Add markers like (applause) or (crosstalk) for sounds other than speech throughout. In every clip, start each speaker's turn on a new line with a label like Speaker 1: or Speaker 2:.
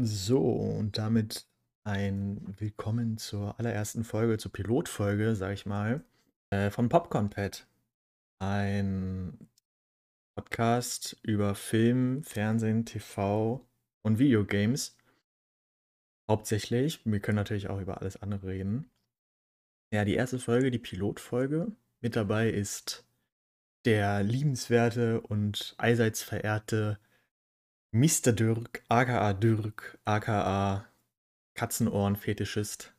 Speaker 1: So, und damit ein Willkommen zur allerersten Folge, zur Pilotfolge, sag ich mal, äh, von Popcorn Pad. Ein Podcast über Film, Fernsehen, TV und Videogames. Hauptsächlich. Wir können natürlich auch über alles andere reden. Ja, die erste Folge, die Pilotfolge. Mit dabei ist der liebenswerte und allseits verehrte Mr. Dirk, aka Dirk, aka Katzenohren-Fetischist.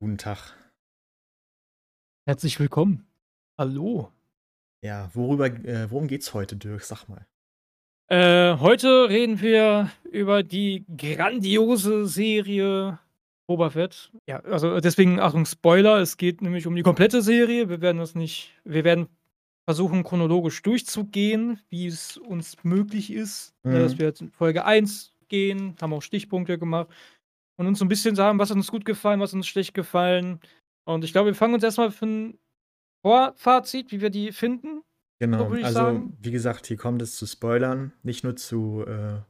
Speaker 1: Guten Tag.
Speaker 2: Herzlich willkommen. Hallo.
Speaker 1: Ja, worüber, äh, worum geht's heute, Dirk? Sag mal.
Speaker 2: Äh, heute reden wir über die grandiose Serie Boba Fett. Ja, also deswegen, Achtung, Spoiler, es geht nämlich um die komplette Serie. Wir werden das nicht, wir werden versuchen, chronologisch durchzugehen, wie es uns möglich ist. Mhm. Dass wir jetzt in Folge 1 gehen, haben auch Stichpunkte gemacht und uns so ein bisschen sagen, was uns gut gefallen, was uns schlecht gefallen. Und ich glaube, wir fangen uns erstmal für ein Vorfazit, wie wir die finden.
Speaker 1: Genau, so also sagen. wie gesagt, hier kommt es zu Spoilern, nicht nur zu äh,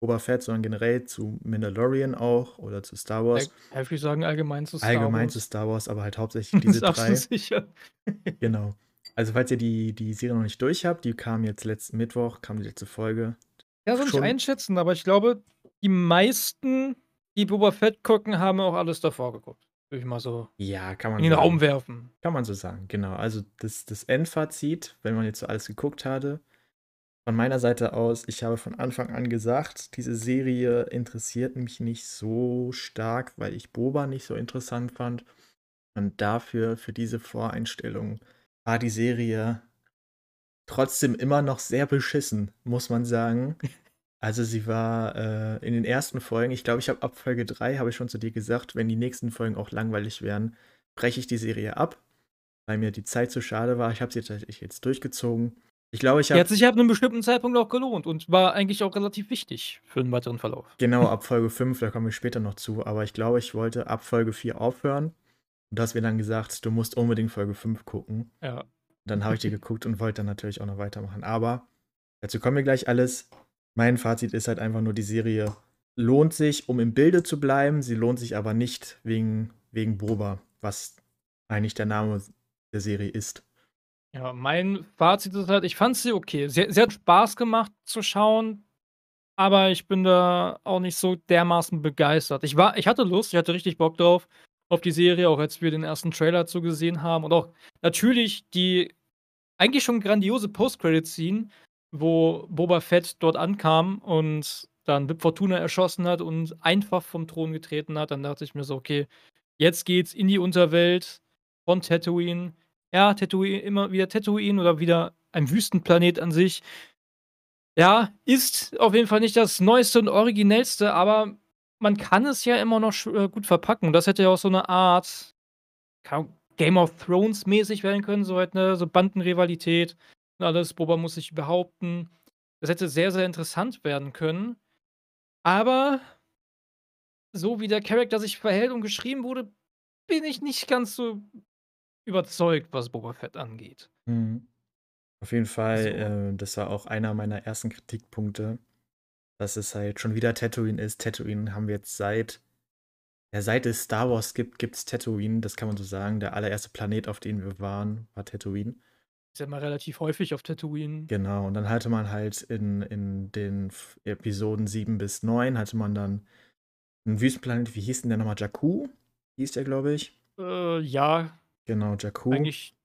Speaker 1: Boba Fett, sondern generell zu Mandalorian auch oder zu Star Wars.
Speaker 2: Ja, ich würde sagen, allgemein zu
Speaker 1: Star allgemein Wars. Allgemein zu Star Wars, aber halt hauptsächlich (laughs) diese drei. sicher. genau. Also, falls ihr die, die Serie noch nicht durch habt, die kam jetzt letzten Mittwoch, kam die letzte Folge.
Speaker 2: Ja, soll ich einschätzen, aber ich glaube, die meisten, die Boba Fett gucken, haben auch alles davor geguckt. Würde ich mal so
Speaker 1: ja, kann man
Speaker 2: in den sagen. Raum werfen.
Speaker 1: Kann man so sagen, genau. Also das, das Endfazit, wenn man jetzt so alles geguckt hatte, von meiner Seite aus, ich habe von Anfang an gesagt, diese Serie interessiert mich nicht so stark, weil ich Boba nicht so interessant fand. Und dafür, für diese Voreinstellung, war die Serie trotzdem immer noch sehr beschissen, muss man sagen. Also sie war äh, in den ersten Folgen, ich glaube, ich habe ab Folge 3, habe ich schon zu dir gesagt, wenn die nächsten Folgen auch langweilig wären, breche ich die Serie ab, weil mir die Zeit zu schade war. Ich habe sie tatsächlich jetzt durchgezogen. Ich glaube, ich habe.
Speaker 2: hat sich ab einem bestimmten Zeitpunkt auch gelohnt und war eigentlich auch relativ wichtig für den weiteren Verlauf.
Speaker 1: Genau, ab Folge 5, da kommen wir später noch zu. Aber ich glaube, ich wollte ab Folge 4 aufhören und du hast mir dann gesagt, du musst unbedingt Folge 5 gucken.
Speaker 2: Ja.
Speaker 1: Dann habe ich die (laughs) geguckt und wollte dann natürlich auch noch weitermachen. Aber dazu kommen wir gleich alles. Mein Fazit ist halt einfach nur, die Serie lohnt sich, um im Bilde zu bleiben. Sie lohnt sich aber nicht wegen, wegen Boba, was eigentlich der Name der Serie ist.
Speaker 2: Ja, mein Fazit ist halt, ich fand sie okay. Sie, sie hat Spaß gemacht zu schauen, aber ich bin da auch nicht so dermaßen begeistert. Ich, war, ich hatte Lust, ich hatte richtig Bock drauf auf die Serie, auch als wir den ersten Trailer zu gesehen haben. Und auch natürlich die eigentlich schon grandiose Post-Credit-Scene, wo Boba Fett dort ankam und dann Bib Fortuna erschossen hat und einfach vom Thron getreten hat. Dann dachte ich mir so, okay, jetzt geht's in die Unterwelt von Tatooine. Ja, Tatooine, immer wieder Tatooine oder wieder ein Wüstenplanet an sich. Ja, ist auf jeden Fall nicht das Neueste und Originellste, aber man kann es ja immer noch äh, gut verpacken. Das hätte ja auch so eine Art Game of Thrones mäßig werden können, so halt eine so Bandenrivalität und alles. Boba muss sich behaupten. Das hätte sehr, sehr interessant werden können. Aber so wie der Charakter sich verhält und geschrieben wurde, bin ich nicht ganz so überzeugt, was Boba Fett angeht.
Speaker 1: Mhm. Auf jeden Fall, so. äh, das war auch einer meiner ersten Kritikpunkte dass es halt schon wieder Tatooine ist. Tatooine haben wir jetzt seit, ja, seit es Star Wars gibt, gibt es Tatooine, das kann man so sagen. Der allererste Planet, auf dem wir waren, war Tatooine.
Speaker 2: Ist ja mal relativ häufig auf Tatooine.
Speaker 1: Genau, und dann hatte man halt in, in den Episoden 7 bis 9 hatte man dann einen Wüstenplanet, wie hieß denn der nochmal? Jakku? Hieß der, glaube ich.
Speaker 2: Äh, ja.
Speaker 1: Genau, Jakku.
Speaker 2: Eigentlich,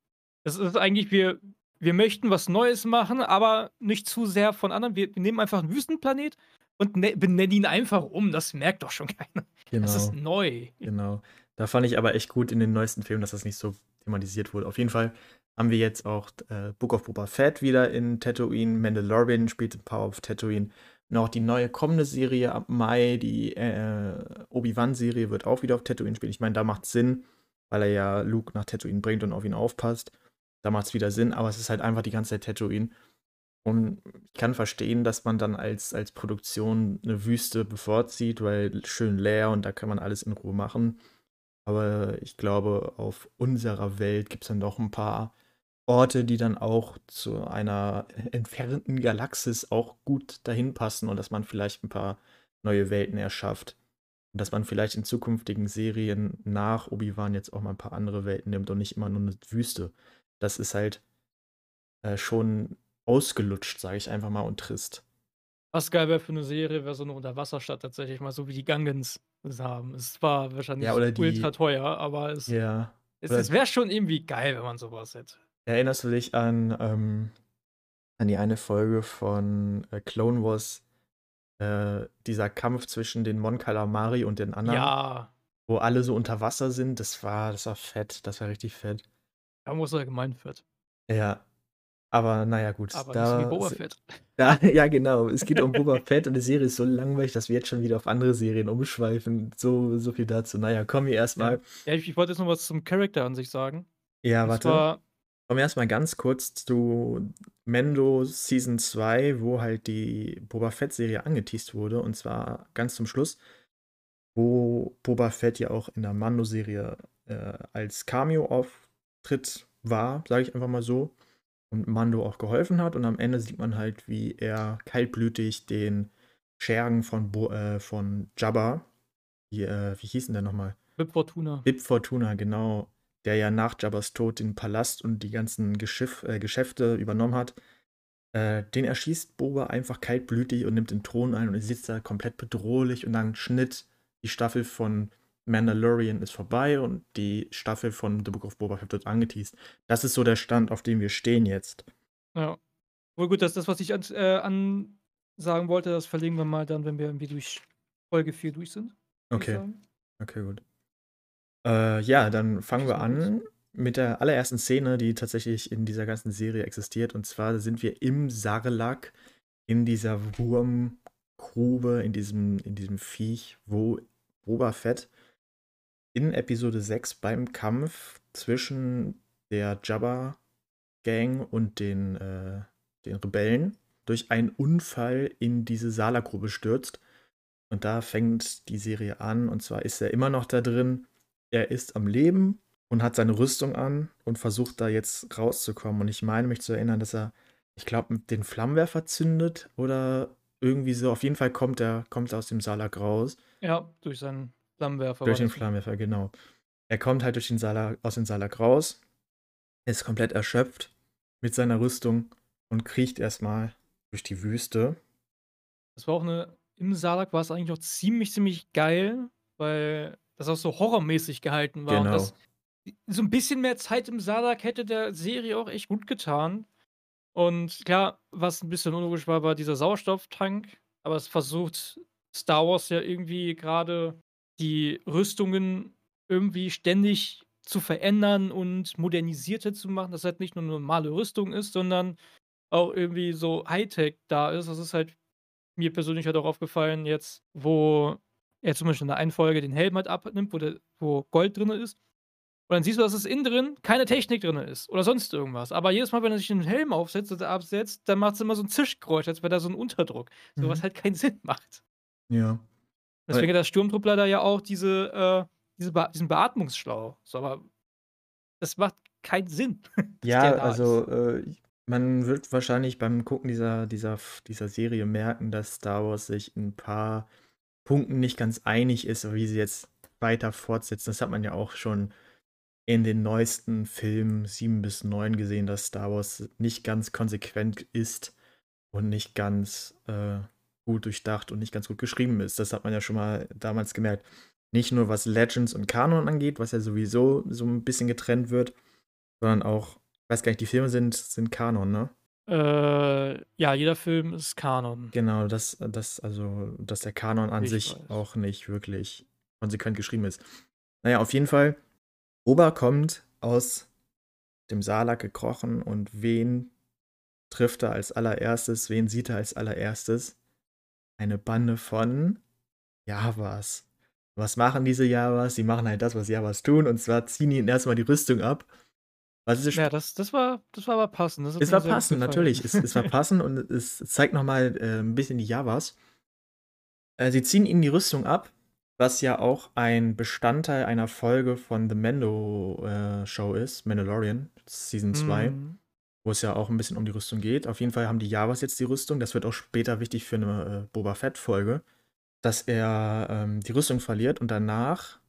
Speaker 2: das ist eigentlich, wir, wir möchten was Neues machen, aber nicht zu sehr von anderen. Wir, wir nehmen einfach einen Wüstenplanet und ne benennen ihn einfach um. Das merkt doch schon (laughs) keiner. Genau. Das ist genau. neu.
Speaker 1: Genau. Da fand ich aber echt gut in den neuesten Filmen, dass das nicht so thematisiert wurde. Auf jeden Fall haben wir jetzt auch äh, Book of Boba Fett wieder in Tatooine. Mandalorian spielt in Power of Tatooine. Und auch die neue kommende Serie ab Mai, die äh, Obi-Wan-Serie, wird auch wieder auf Tatooine spielen. Ich meine, da macht es Sinn, weil er ja Luke nach Tatooine bringt und auf ihn aufpasst da macht es wieder Sinn, aber es ist halt einfach die ganze Zeit Tatooine. Und ich kann verstehen, dass man dann als, als Produktion eine Wüste bevorzieht, weil schön leer und da kann man alles in Ruhe machen. Aber ich glaube, auf unserer Welt gibt es dann doch ein paar Orte, die dann auch zu einer (laughs) entfernten Galaxis auch gut dahin passen und dass man vielleicht ein paar neue Welten erschafft. Und dass man vielleicht in zukünftigen Serien nach Obi-Wan jetzt auch mal ein paar andere Welten nimmt und nicht immer nur eine Wüste. Das ist halt äh, schon ausgelutscht, sage ich einfach mal, und trist.
Speaker 2: Was geil wäre für eine Serie, wäre so eine Unterwasserstadt tatsächlich mal so wie die Gungans es haben. Es war wahrscheinlich
Speaker 1: Ja, oder die
Speaker 2: ultra teuer, aber es
Speaker 1: ja.
Speaker 2: es es wäre schon irgendwie geil, wenn man so was hätte.
Speaker 1: erinnerst du dich an, ähm, an die eine Folge von äh, Clone Wars, äh, dieser Kampf zwischen den Mon Calamari und den anderen,
Speaker 2: Ja,
Speaker 1: wo alle so unter Wasser sind? Das war das war fett, das war richtig fett.
Speaker 2: Da muss er gemeint wird.
Speaker 1: Ja, aber na ja, gut,
Speaker 2: Aber so wie
Speaker 1: da
Speaker 2: Boba Fett. (laughs)
Speaker 1: da ja genau, es geht um Boba Fett und die Serie ist so langweilig, dass wir jetzt schon wieder auf andere Serien umschweifen. So so viel dazu. Na ja, kommen wir erst
Speaker 2: Ja. ich ich wollte jetzt noch was zum Charakter an sich sagen.
Speaker 1: Ja,
Speaker 2: Und
Speaker 1: warte.
Speaker 2: zwar
Speaker 1: Kommen wir erst mal ganz kurz zu Mando Season 2, wo halt die Boba Fett-Serie angeteast wurde. Und zwar ganz zum Schluss, wo Boba Fett ja auch in der Mando-Serie äh, als Cameo-Auftritt war, sage ich einfach mal so. Und Mando auch geholfen hat. Und am Ende sieht man halt, wie er kaltblütig den Schergen von, Bo äh, von Jabba, die, äh, wie hießen der nochmal?
Speaker 2: Bib Fortuna.
Speaker 1: Bib Fortuna, genau, der ja nach Jabbas Tod den Palast und die ganzen Geschiff, äh, Geschäfte übernommen hat, äh, den erschießt Boba einfach kaltblütig und nimmt den Thron ein und sitzt da komplett bedrohlich und dann Schnitt, die Staffel von Mandalorian ist vorbei und die Staffel von The Book of Boba Fett wird angeteased. Das ist so der Stand, auf dem wir stehen jetzt.
Speaker 2: Ja. Wohl gut, das ist das, was ich an, äh, ansagen wollte. Das verlegen wir mal dann, wenn wir irgendwie durch Folge 4 durch sind.
Speaker 1: Okay, okay, gut. Äh, ja, dann fangen wir an mit der allerersten Szene, die tatsächlich in dieser ganzen Serie existiert. Und zwar sind wir im Sarlacc, in dieser Wurmgrube, in diesem, in diesem Viech, wo Boba Fett in Episode 6 beim Kampf zwischen der Jabba-Gang und den, äh, den Rebellen durch einen Unfall in diese Sarlacc-Grube stürzt. Und da fängt die Serie an. Und zwar ist er immer noch da drin. Er ist am Leben und hat seine Rüstung an und versucht da jetzt rauszukommen. Und ich meine mich zu erinnern, dass er, ich glaube, den Flammenwerfer zündet oder irgendwie so. Auf jeden Fall kommt er, kommt aus dem Salak raus.
Speaker 2: Ja, durch seinen Flammenwerfer.
Speaker 1: Durch den
Speaker 2: das.
Speaker 1: Flammenwerfer, genau. Er kommt halt durch den Salak, aus dem Salak raus, ist komplett erschöpft mit seiner Rüstung und kriecht erstmal durch die Wüste.
Speaker 2: Das war auch eine. Im Salak war es eigentlich auch ziemlich, ziemlich geil, weil das auch so horrormäßig gehalten war. Und
Speaker 1: Genau.
Speaker 2: das, so ein bisschen mehr Zeit im Salak hätte der Serie auch echt gut getan. Und klar, was ein bisschen unlogisch war, war dieser Sauerstofftank. Aber es versucht Star Wars ja irgendwie gerade die Rüstungen irgendwie ständig zu verändern und modernisierter zu machen, dass halt nicht nur eine normale Rüstung ist, sondern auch irgendwie so Hightech da ist. Das ist halt mir persönlich halt auch aufgefallen, jetzt, wo er zum Beispiel in der einen Folge den Helm halt abnimmt, wo, der, wo Gold drin ist. Und dann siehst du, dass es innen drin keine Technik drin ist oder sonst irgendwas. Aber jedes Mal, wenn er sich den Helm aufsetzt oder absetzt, dann macht es immer so ein Zischgeräusch, als wäre da so ein Unterdruck. So was
Speaker 1: Mhm.
Speaker 2: halt keinen Sinn macht.
Speaker 1: Ja.
Speaker 2: Deswegen hat der Sturmtruppler da ja auch diese, äh, diese Be diesen Beatmungsschlauch. So, aber das macht keinen Sinn. (laughs)
Speaker 1: Ja, also äh, man wird wahrscheinlich beim Gucken dieser, dieser, dieser Serie merken, dass Star Wars sich in ein paar Punkten nicht ganz einig ist, wie sie jetzt weiter fortsetzen. Das hat man ja auch schon in den neuesten Filmen 7 bis 9 gesehen, dass Star Wars nicht ganz konsequent ist und nicht ganz äh, gut durchdacht und nicht ganz gut geschrieben ist. Das hat man ja schon mal damals gemerkt. Nicht nur was Legends und Kanon angeht, was ja sowieso so ein bisschen getrennt wird, sondern auch, ich weiß gar nicht, die Filme sind, sind Kanon, ne?
Speaker 2: Äh, ja, jeder Film ist Kanon.
Speaker 1: Genau, dass, dass, also, dass der Kanon an
Speaker 2: Ich
Speaker 1: sich
Speaker 2: weiß.
Speaker 1: auch nicht wirklich konsequent geschrieben ist. Naja, auf jeden Fall, Ober kommt aus dem Salak gekrochen und wen trifft er als allererstes, wen sieht er als allererstes? Eine Bande von Javas. Was machen diese Javas? Sie machen halt das, was Javas tun, und zwar ziehen ihnen erstmal die Rüstung ab. Was ist
Speaker 2: Ja, das, das, war, das war aber passend.
Speaker 1: Es war passend, natürlich. Es, es war (laughs) passend und es zeigt nochmal äh, ein bisschen die Javas. Äh, sie ziehen ihnen die Rüstung ab, was ja auch ein Bestandteil einer Folge von The Mando äh, Show ist, Mandalorian, Season 2,
Speaker 2: Mhm.
Speaker 1: Wo es ja auch ein bisschen um die Rüstung geht. Auf jeden Fall haben die Javas jetzt die Rüstung. Das wird auch später wichtig für eine äh, Boba Fett-Folge. dass er ähm, die Rüstung verliert und danach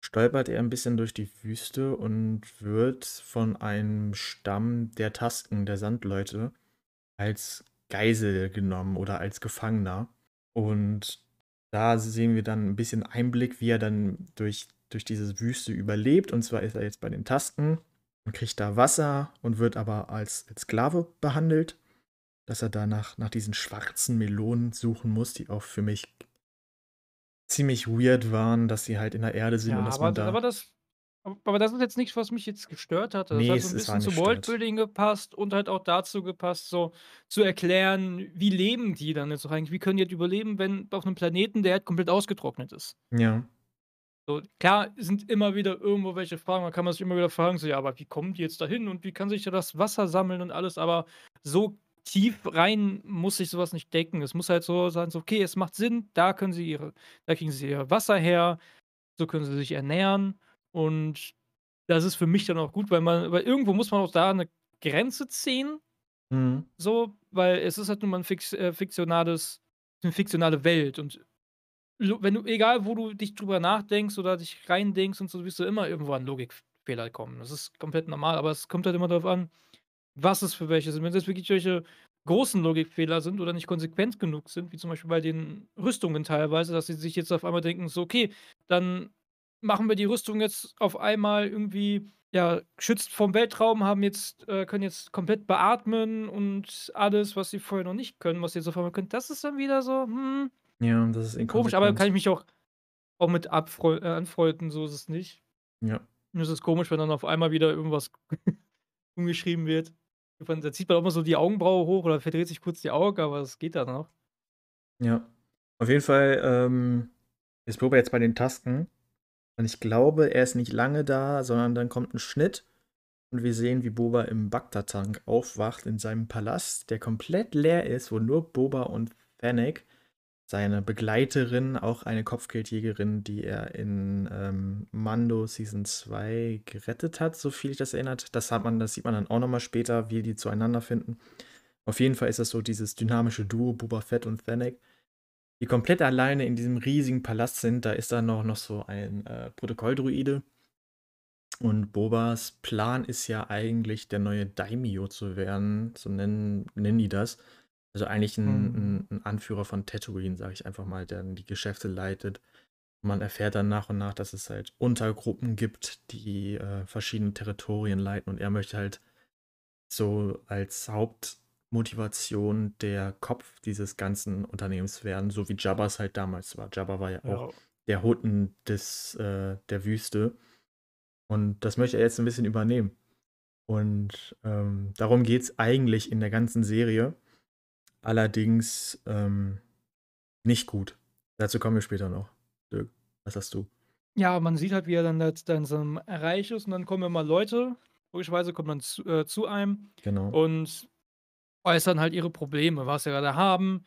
Speaker 1: stolpert er ein bisschen durch die Wüste und wird von einem Stamm der Tasken, der Sandleute, als Geisel genommen oder als Gefangener. Und da sehen wir dann ein bisschen Einblick, wie er dann durch, durch diese Wüste überlebt. Und zwar ist er jetzt bei den Tasken und kriegt da Wasser und wird aber als, als Sklave behandelt, dass er danach nach diesen schwarzen Melonen suchen muss, die auch für mich ziemlich weird waren, dass sie halt in der Erde sind
Speaker 2: Ja,
Speaker 1: und dass
Speaker 2: aber,
Speaker 1: man da.
Speaker 2: aber das. Aber das ist jetzt nichts, was mich jetzt gestört hat. Das
Speaker 1: Nee,
Speaker 2: hat so
Speaker 1: es,
Speaker 2: ein bisschen zu. Worldbuilding gepasst und halt auch dazu gepasst, so zu erklären, wie leben die dann jetzt auch eigentlich? Wie können die halt überleben, wenn auf einem Planeten, der halt komplett ausgetrocknet ist?
Speaker 1: Ja.
Speaker 2: So, klar sind immer wieder irgendwo welche Fragen, da kann man sich immer wieder fragen, so, ja, aber wie kommen die jetzt dahin und wie kann sich da das Wasser sammeln und alles, aber so tief rein muss sich sowas nicht decken. Es muss halt so sein, so, okay, es macht Sinn, da können sie ihre, da kriegen sie ihr Wasser her, so können sie sich ernähren und das ist für mich dann auch gut, weil man, weil irgendwo muss man auch da eine Grenze ziehen,
Speaker 1: Mhm.
Speaker 2: so, weil es ist halt nun mal ein fix, äh, fiktionales, eine fiktionale Welt und wenn du, egal wo du dich drüber nachdenkst oder dich reindenkst und so, wirst du immer irgendwo an Logikfehler kommen. Das ist komplett normal, aber es kommt halt immer darauf an, was es für welche sind. Wenn es wirklich welche großen Logikfehler sind oder nicht konsequent genug sind, wie zum Beispiel bei den Rüstungen teilweise, dass sie sich jetzt auf einmal denken, so, okay, dann machen wir die Rüstung jetzt auf einmal irgendwie, ja, geschützt vom Weltraum, haben jetzt, äh, können jetzt komplett beatmen und alles, was sie vorher noch nicht können, was sie jetzt auf einmal können. Das ist dann wieder so, hm,
Speaker 1: Ja, das ist
Speaker 2: komisch, aber kann ich mich auch, auch mit abfreu äh, anfreunden, so ist es nicht.
Speaker 1: Ja.
Speaker 2: Nur es ist komisch, wenn dann auf einmal wieder irgendwas (laughs) umgeschrieben wird. Da zieht man auch mal so die Augenbraue hoch oder verdreht sich kurz die Augen, aber es geht dann noch.
Speaker 1: Ja. Auf jeden Fall ähm, ist Boba jetzt bei den Tasken. Und ich glaube, er ist nicht lange da, sondern dann kommt ein Schnitt. Und wir sehen, wie Boba im Bagdad-Tank aufwacht in seinem Palast, der komplett leer ist, wo nur Boba und Fennec, seine Begleiterin, auch eine Kopfgeldjägerin, die er in ähm, Mando Season 2 gerettet hat, so viel ich das erinnert. Das hat man, das sieht man dann auch nochmal später, wie die zueinander finden. Auf jeden Fall ist das so dieses dynamische Duo, Boba Fett und Fennec, die komplett alleine in diesem riesigen Palast sind. Da ist dann noch, noch so ein äh, Protokolldruide. Und Bobas Plan ist ja eigentlich, der neue Daimyo zu werden. So nennen, nennen die das. Also eigentlich ein,
Speaker 2: Mhm.
Speaker 1: ein, ein Anführer von Tatooine, sage ich einfach mal, der dann die Geschäfte leitet. Man erfährt dann nach und nach, dass es halt Untergruppen gibt, die äh, verschiedene Territorien leiten. Und er möchte halt so als Hauptmotivation der Kopf dieses ganzen Unternehmens werden, so wie Jabba's halt damals war. Jabba war ja auch
Speaker 2: Ja.
Speaker 1: der Hutten des, äh, der Wüste. Und das möchte er jetzt ein bisschen übernehmen. Und ähm, darum geht es eigentlich in der ganzen Serie. Allerdings ähm, nicht gut. Dazu kommen wir später noch. Dirk, was hast du?
Speaker 2: Ja, man sieht halt, wie er dann jetzt in seinem Reich ist und dann kommen immer Leute, logischerweise kommen dann zu, äh, zu einem
Speaker 1: Genau.
Speaker 2: und äußern halt ihre Probleme, was sie gerade haben,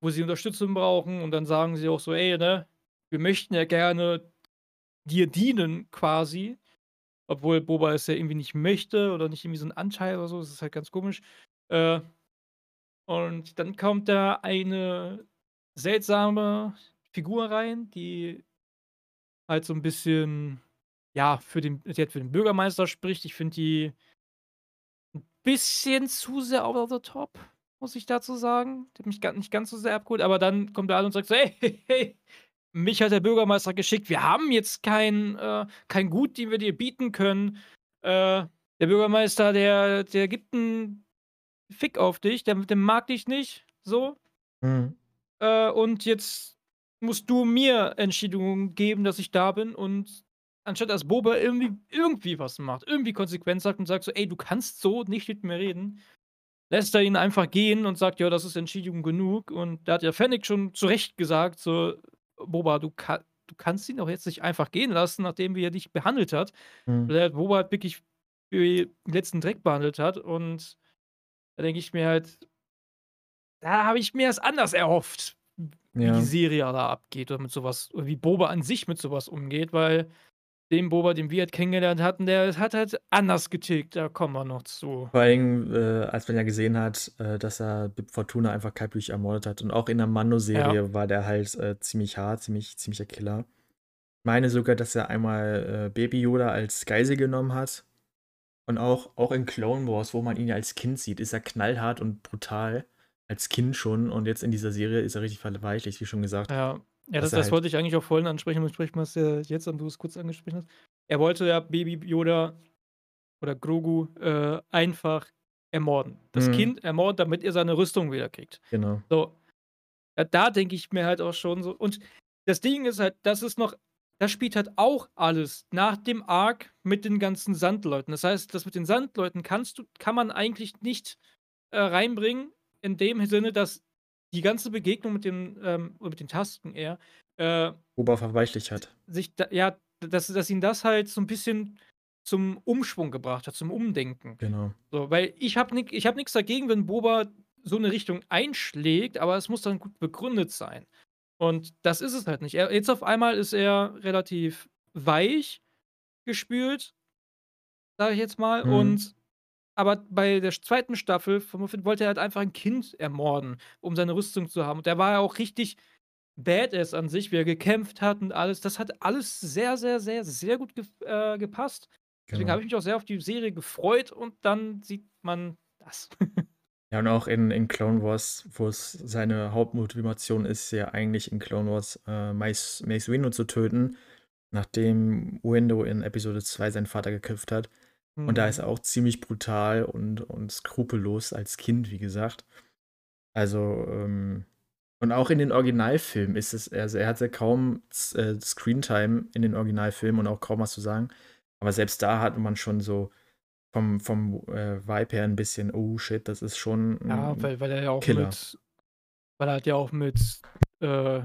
Speaker 2: wo sie Unterstützung brauchen und dann sagen sie auch so, ey, ne, wir möchten ja gerne dir dienen quasi, obwohl Boba es ja irgendwie nicht möchte oder nicht irgendwie so ein Anteil oder so, das ist halt ganz komisch. Äh, und dann kommt da eine seltsame Figur rein, die halt so ein bisschen, ja, für den, die halt für den Bürgermeister spricht. Ich finde die ein bisschen zu sehr over the top, muss ich dazu sagen. Die hat mich gar nicht ganz so sehr abgeholt, aber dann kommt er an und sagt so: „Hey, (laughs) hey, hey, mich hat der Bürgermeister geschickt. Wir haben jetzt kein, äh kein Gut, den wir dir bieten können. Äh, der Bürgermeister, der der gibt 'n Fick auf dich, der der mag dich nicht, so.
Speaker 1: Mhm.
Speaker 2: Äh, und jetzt musst du mir Entschädigung geben, dass ich da bin und anstatt dass Boba irgendwie irgendwie was macht, irgendwie konsequent sagt und sagt so: „Ey, du kannst so nicht mit mir reden“, lässt er ihn einfach gehen und sagt: „Ja, das ist Entschädigung genug.“ Und da hat ja Fennec schon zu Recht gesagt so: „Boba, du ka du kannst ihn doch jetzt nicht einfach gehen lassen, nachdem er dich behandelt hat.“
Speaker 1: Mhm.
Speaker 2: Weil er Boba halt wirklich den letzten Dreck behandelt hat und da denke ich mir halt da habe ich mir das anders erhofft, wie
Speaker 1: Ja.
Speaker 2: die Serie da abgeht oder mit sowas oder wie Boba an sich mit sowas umgeht, weil den Boba, den wir halt kennengelernt hatten, der hat halt anders getickt, da kommen wir noch zu.
Speaker 1: Vor allem, äh, als man ja gesehen hat, äh, dass er Bib Fortuna einfach kaltblütig ermordet hat. Und auch in der Mando-Serie
Speaker 2: Ja.
Speaker 1: war der halt äh, ziemlich hart, ziemlich, ziemlicher Killer. Ich meine sogar, dass er einmal äh, Baby Yoda als Geisel genommen hat. Und auch, auch in Clone Wars, wo man ihn ja als Kind sieht, ist er knallhart und brutal. Als Kind schon. Und jetzt in dieser Serie ist er richtig verweichlicht, wie schon gesagt.
Speaker 2: Ja, ja das, das
Speaker 1: halt-
Speaker 2: wollte ich eigentlich auch vorhin ansprechen, sprechen wir es ja jetzt, du es kurz angesprochen hast. Er wollte ja Baby Yoda oder Grogu äh, einfach ermorden. Das
Speaker 1: Mhm.
Speaker 2: Kind ermorden, damit er seine Rüstung wieder kriegt.
Speaker 1: Genau.
Speaker 2: So. Ja, da denke ich mir halt auch schon so. Und das Ding ist halt, das ist noch, das spielt halt auch alles nach dem Arc mit den ganzen Sandleuten. Das heißt, das mit den Sandleuten kannst du, kann man eigentlich nicht äh, reinbringen, in dem Sinne, dass die ganze Begegnung mit dem, ähm, mit den Tasken eher, äh,
Speaker 1: Boba verweichlicht hat.
Speaker 2: sich, da, ja, dass, dass ihn das halt so ein bisschen zum Umschwung gebracht hat, zum Umdenken.
Speaker 1: Genau.
Speaker 2: So, weil ich habe ich hab nichts dagegen, wenn Boba so eine Richtung einschlägt, aber es muss dann gut begründet sein. Und das ist es halt nicht. Er, jetzt auf einmal ist er relativ weich gespült, sage ich jetzt mal.
Speaker 1: Mhm.
Speaker 2: Und aber bei der zweiten Staffel von Muffin wollte er halt einfach ein Kind ermorden, um seine Rüstung zu haben. Und der war ja auch richtig badass an sich, wie er gekämpft hat und alles. Das hat alles sehr, sehr, sehr, sehr gut ge äh, gepasst. Deswegen
Speaker 1: genau.
Speaker 2: habe ich mich auch sehr auf die Serie gefreut und dann sieht man das. (laughs)
Speaker 1: Ja, und auch in, in Clone Wars, wo es seine Hauptmotivation ist, ja eigentlich in Clone Wars äh, Mace, Mace Windu zu töten, nachdem Windu in Episode 2 seinen Vater geköpft hat. Und da ist
Speaker 2: Mhm.
Speaker 1: er auch ziemlich brutal und, und skrupellos als Kind, wie gesagt. Also, ähm, und auch in den Originalfilmen ist es, also er hatte kaum äh, Screentime in den Originalfilmen und auch kaum was zu sagen. Aber selbst da hat man schon so vom, vom äh, Vibe her ein bisschen, oh shit, das ist schon.
Speaker 2: Ja, weil, weil er ja auch
Speaker 1: Killer.
Speaker 2: mit, weil er hat ja auch mit, äh,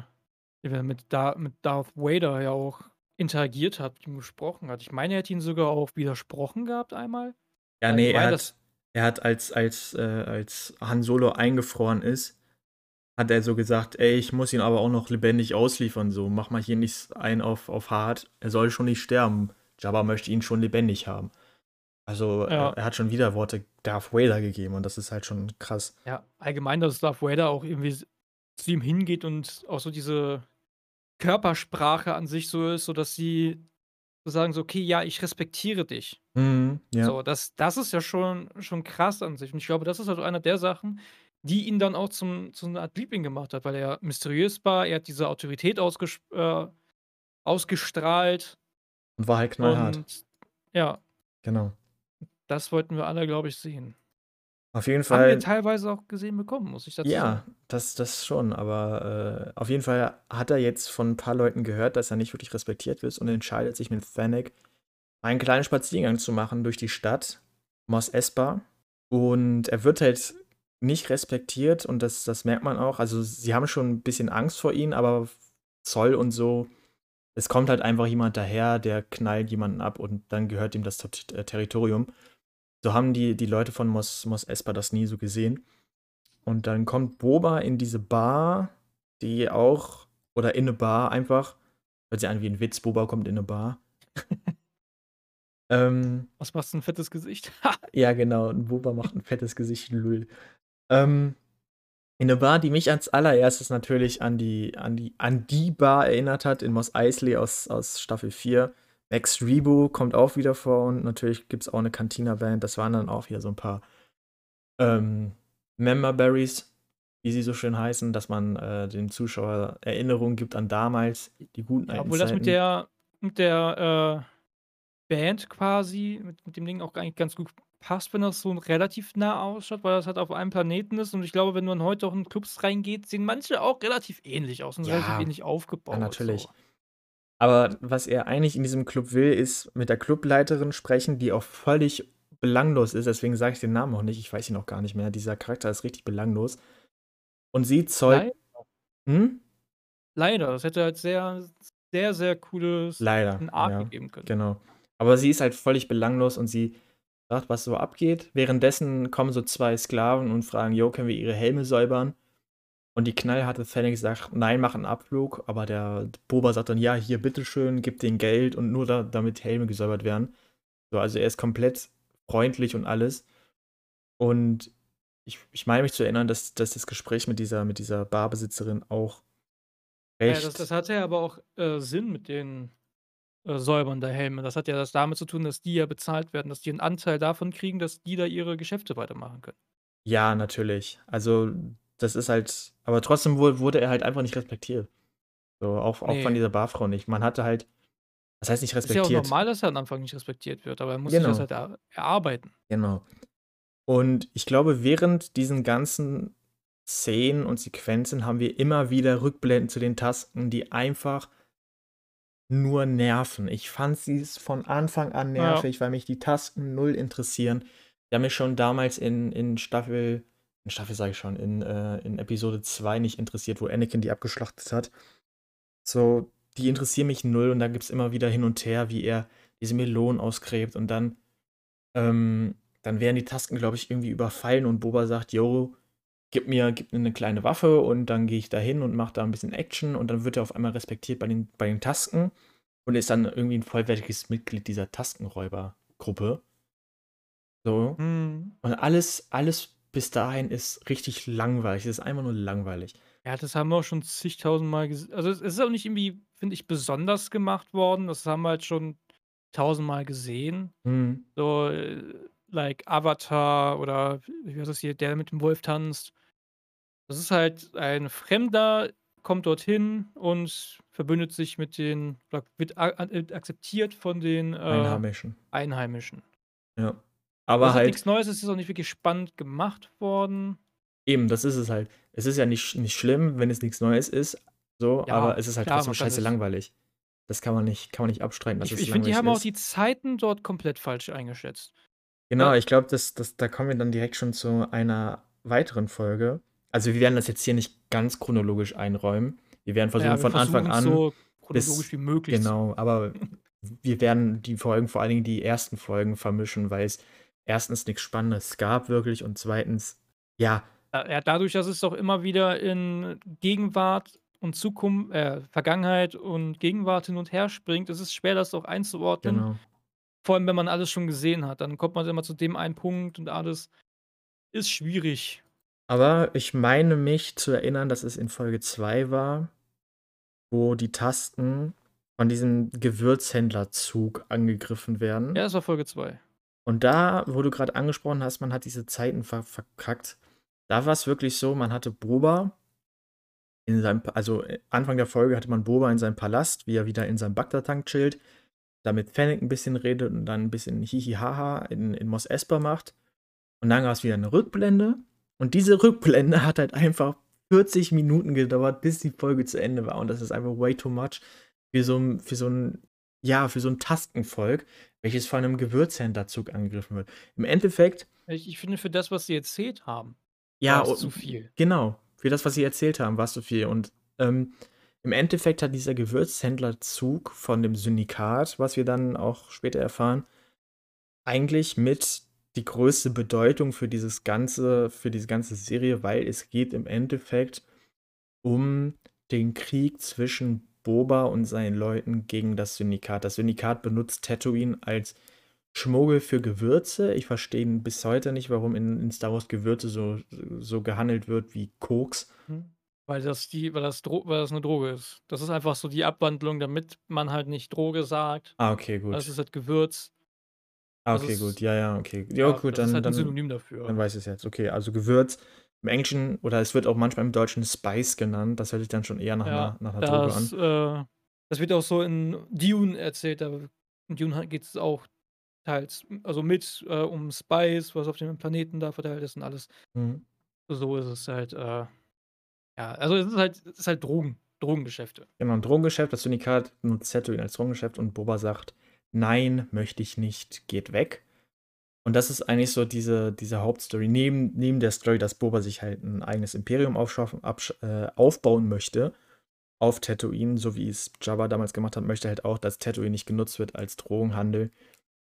Speaker 2: mit, da, mit Darth Vader ja auch interagiert hat, mit ihm gesprochen hat. Ich meine, er hat ihn sogar auch widersprochen gehabt einmal.
Speaker 1: Ja, nee, er hat, er hat als, als, äh, als Han Solo eingefroren ist, hat er so gesagt, ey, ich muss ihn aber auch noch lebendig ausliefern, so, mach mal hier nicht ein auf, auf hart, er soll schon nicht sterben. Jabba möchte ihn schon lebendig haben. Also,
Speaker 2: Ja.
Speaker 1: er, hat schon wieder Worte Darth Vader gegeben und das ist halt schon krass.
Speaker 2: Ja, allgemein, dass Darth Vader auch irgendwie zu ihm hingeht und auch so diese Körpersprache an sich so ist, so dass sie so sagen so, okay, ja, ich respektiere dich.
Speaker 1: Mhm, ja.
Speaker 2: So, das, das ist ja schon, schon krass an sich. Und ich glaube, das ist halt einer der Sachen, die ihn dann auch zum, zu einer Art Liebling gemacht hat, weil er mysteriös war, er hat diese Autorität ausges äh, ausgestrahlt.
Speaker 1: Und war halt knallhart.
Speaker 2: Und ja,
Speaker 1: Genau.
Speaker 2: Das wollten wir alle, glaube ich, sehen.
Speaker 1: Auf jeden
Speaker 2: Haben wir
Speaker 1: Fall.
Speaker 2: teilweise auch gesehen bekommen, muss ich dazu
Speaker 1: Ja,
Speaker 2: sagen.
Speaker 1: das, das schon, aber äh, auf jeden Fall hat er jetzt von ein paar Leuten gehört, dass er nicht wirklich respektiert wird und entscheidet sich mit Fennec einen kleinen Spaziergang zu machen durch die Stadt, Mos Espa. Und er wird halt nicht respektiert und das, das merkt man auch. Also sie haben schon ein bisschen Angst vor ihm, aber Zoll und so, es kommt halt einfach jemand daher, der knallt jemanden ab und dann gehört ihm das äh, Territorium. So haben die, die Leute von Mos, Mos Espa das nie so gesehen. Und dann kommt Boba in diese Bar, die auch, oder in eine Bar einfach, hört sich an wie ein Witz, Boba kommt in eine Bar. (laughs) ähm,
Speaker 2: Was machst du ein fettes Gesicht? (laughs)
Speaker 1: ja, genau, und Boba macht ein fettes Gesicht, lull. Ähm, in eine Bar, die mich als allererstes natürlich an die, an die, an die Bar erinnert hat, in Mos Eisley aus, aus Staffel 4. Max Rebo kommt auch wieder vor und natürlich gibt es auch eine Cantina-Band. Das waren dann auch wieder so ein paar ähm, Memberberries, wie sie so schön heißen, dass man äh, dem Zuschauer Erinnerungen gibt an damals, die guten alten
Speaker 2: Obwohl das mit der, mit der äh, Band quasi, mit, mit dem Ding auch eigentlich ganz gut passt, wenn das so relativ nah ausschaut, weil das halt auf einem Planeten ist. Und ich glaube, wenn man heute auch in Clubs reingeht, sehen manche auch relativ ähnlich aus und
Speaker 1: Ja,
Speaker 2: relativ ähnlich aufgebaut.
Speaker 1: natürlich.
Speaker 2: So.
Speaker 1: Aber was er eigentlich in diesem Club will, ist mit der Clubleiterin sprechen, die auch völlig belanglos ist. Deswegen sage ich den Namen auch nicht. Ich weiß ihn noch gar nicht mehr. Dieser Charakter ist richtig belanglos. Und sie zollt.
Speaker 2: Leider,
Speaker 1: Hm?
Speaker 2: leider, das hätte halt sehr, sehr, sehr cooles
Speaker 1: Leider.
Speaker 2: Arc
Speaker 1: ja,
Speaker 2: gegeben können.
Speaker 1: genau. Aber sie ist halt völlig belanglos und sie sagt, was so abgeht. Währenddessen kommen so zwei Sklaven und fragen, Jo, können wir ihre Helme säubern? Und die knallharte Fennec sagt, nein, mach einen Abflug. Aber der Boba sagt dann, ja, hier, bitteschön, gib den Geld und nur da, damit Helme gesäubert werden. So, also er ist komplett freundlich und alles. Und ich, ich meine mich zu erinnern, dass, dass das Gespräch mit dieser, mit dieser Barbesitzerin auch recht.
Speaker 2: Ja, das, das hatte ja aber auch äh, Sinn mit den äh, Säubern der Helme. Das hat ja das damit zu tun, dass die ja bezahlt werden, dass die einen Anteil davon kriegen, dass die da ihre Geschäfte weitermachen können.
Speaker 1: Ja, natürlich. Also, das ist halt, aber trotzdem wurde er halt einfach nicht respektiert. So, auch, auch von dieser Barfrau nicht. Man hatte halt, das heißt nicht respektiert. Ist
Speaker 2: ja auch normal, dass er am Anfang nicht respektiert wird, aber er muss genau. sich das halt er erarbeiten.
Speaker 1: Genau. Und ich glaube, während diesen ganzen Szenen und Sequenzen haben wir immer wieder Rückblenden zu den Tasken, die einfach nur nerven. Ich fand sie von Anfang an nervig, ja. weil mich die Tasken null interessieren. Die haben mich schon damals in, in Staffel, Staffel sage ich schon, in, äh, in Episode 2 nicht interessiert, wo Anakin die abgeschlachtet hat. So, die interessieren mich null und da gibt es immer wieder hin und her, wie er diese Melonen ausgräbt und dann, ähm, dann werden die Tasken, glaube ich, irgendwie überfallen und Boba sagt, yo, gib mir, gib mir eine kleine Waffe und dann gehe ich da hin und mache da ein bisschen Action und dann wird er auf einmal respektiert bei den, bei den Tasken und ist dann irgendwie ein vollwertiges Mitglied dieser Taskenräubergruppe. So. Mhm. Und alles, alles bis dahin ist richtig langweilig. Es ist einfach nur langweilig.
Speaker 2: Ja, das haben wir auch schon zigtausendmal gesehen. Also es ist auch nicht irgendwie, finde ich, besonders gemacht worden. Das haben wir halt schon tausendmal gesehen. Mhm. So, äh, like Avatar oder wie heißt das hier, der mit dem Wolf tanzt. Das ist halt ein Fremder, kommt dorthin und verbündet sich mit den, wird akzeptiert von den äh,
Speaker 1: Einheimischen.
Speaker 2: Einheimischen.
Speaker 1: Ja. Aber
Speaker 2: das
Speaker 1: halt.
Speaker 2: nichts Neues, es ist auch nicht wirklich spannend gemacht worden.
Speaker 1: Eben, das ist es halt. Es ist ja nicht, nicht schlimm, wenn es nichts Neues ist, so, ja, aber es ist halt klar, trotzdem scheiße langweilig. Das kann man nicht, kann man nicht abstreiten.
Speaker 2: ich ich finde, die haben ist. auch die Zeiten dort komplett falsch eingeschätzt.
Speaker 1: Genau, ich glaube, das, das, da kommen wir dann direkt schon zu einer weiteren Folge. Also wir werden das jetzt hier nicht ganz chronologisch einräumen. Wir werden versuchen, ja, wir von Anfang an. So
Speaker 2: chronologisch bis, wie möglich.
Speaker 1: Genau, aber wir werden die Folgen, vor allen Dingen die ersten Folgen, vermischen, weil es erstens nichts Spannendes gab, wirklich, und zweitens, ja.
Speaker 2: Ja, dadurch, dass es doch immer wieder in Gegenwart und Zukunft, äh, Vergangenheit und Gegenwart hin und her springt, ist es schwer, das auch einzuordnen. Genau. Vor allem, wenn man alles schon gesehen hat, dann kommt man immer zu dem einen Punkt und alles ist schwierig.
Speaker 1: Aber ich meine mich zu erinnern, dass es in Folge 2 war, wo die Tasten von diesem Gewürzhändlerzug angegriffen werden.
Speaker 2: Ja, das war Folge 2.
Speaker 1: Und da, wo du gerade angesprochen hast, man hat diese Zeiten ver verkackt. Da war es wirklich so, man hatte Boba in seinem, also äh, Anfang der Folge hatte man Boba in seinem Palast, wie er wieder in seinem Bagdad-Tank chillt damit Fennec ein bisschen redet und dann ein bisschen Hihihaha in, in Mos Espa macht. Und dann gab es wieder eine Rückblende. Und diese Rückblende hat halt einfach 40 Minuten gedauert, bis die Folge zu Ende war. Und das ist einfach way too much für so, für so ein, ja, für so ein Taskenvolk, welches von einem Gewürzhändlerzug angegriffen wird. Im Endeffekt.
Speaker 2: Ich, ich finde, für das, was sie erzählt haben,
Speaker 1: ja, war es zu viel. Genau. Für das, was sie erzählt haben, war es zu viel. Und ähm, im Endeffekt hat dieser Gewürzhändlerzug von dem Syndikat, was wir dann auch später erfahren, eigentlich mit die größte Bedeutung für dieses ganze, für diese ganze Serie, weil es geht im Endeffekt um den Krieg zwischen Boba und seinen Leuten gegen das Syndikat. Das Syndikat benutzt Tatooine als Schmuggel für Gewürze. Ich verstehe bis heute nicht, warum in, in Star Wars Gewürze so, so gehandelt wird wie Koks. Hm.
Speaker 2: Weil das die weil das Dro weil das 'ne Droge ist. Das ist einfach so die Abwandlung, damit man halt nicht Droge sagt.
Speaker 1: Ah, okay, gut.
Speaker 2: Das ist halt Gewürz.
Speaker 1: Ah, okay, gut. Ja, ja, okay. Ja, ja gut, das dann, ist halt ein
Speaker 2: Synonym dafür.
Speaker 1: Dann weiß ich es jetzt. Okay, also Gewürz im Englischen oder es wird auch manchmal im Deutschen Spice genannt. Das hört sich dann schon eher nach ja, einer, nach einer Droge
Speaker 2: an. Äh, das wird auch so in Dune erzählt. Da in Dune geht es auch teils, also mit äh, um Spice, was auf dem Planeten da verteilt ist und alles. Mhm. So ist es halt. Äh, ja, also es ist halt, es ist halt Drogen, Drogengeschäfte.
Speaker 1: Genau, ein Drogengeschäft. Das Syndikat nutzt Tatooine als Drogengeschäft und Boba sagt, nein, möchte ich nicht, geht weg. Und das ist eigentlich so diese, diese Hauptstory. Neben, neben der Story, dass Boba sich halt ein eigenes Imperium aufschaffen, äh, aufbauen möchte auf Tatooine, so wie es Jabba damals gemacht hat, möchte halt auch, dass Tatooine nicht genutzt wird als Drogenhandel.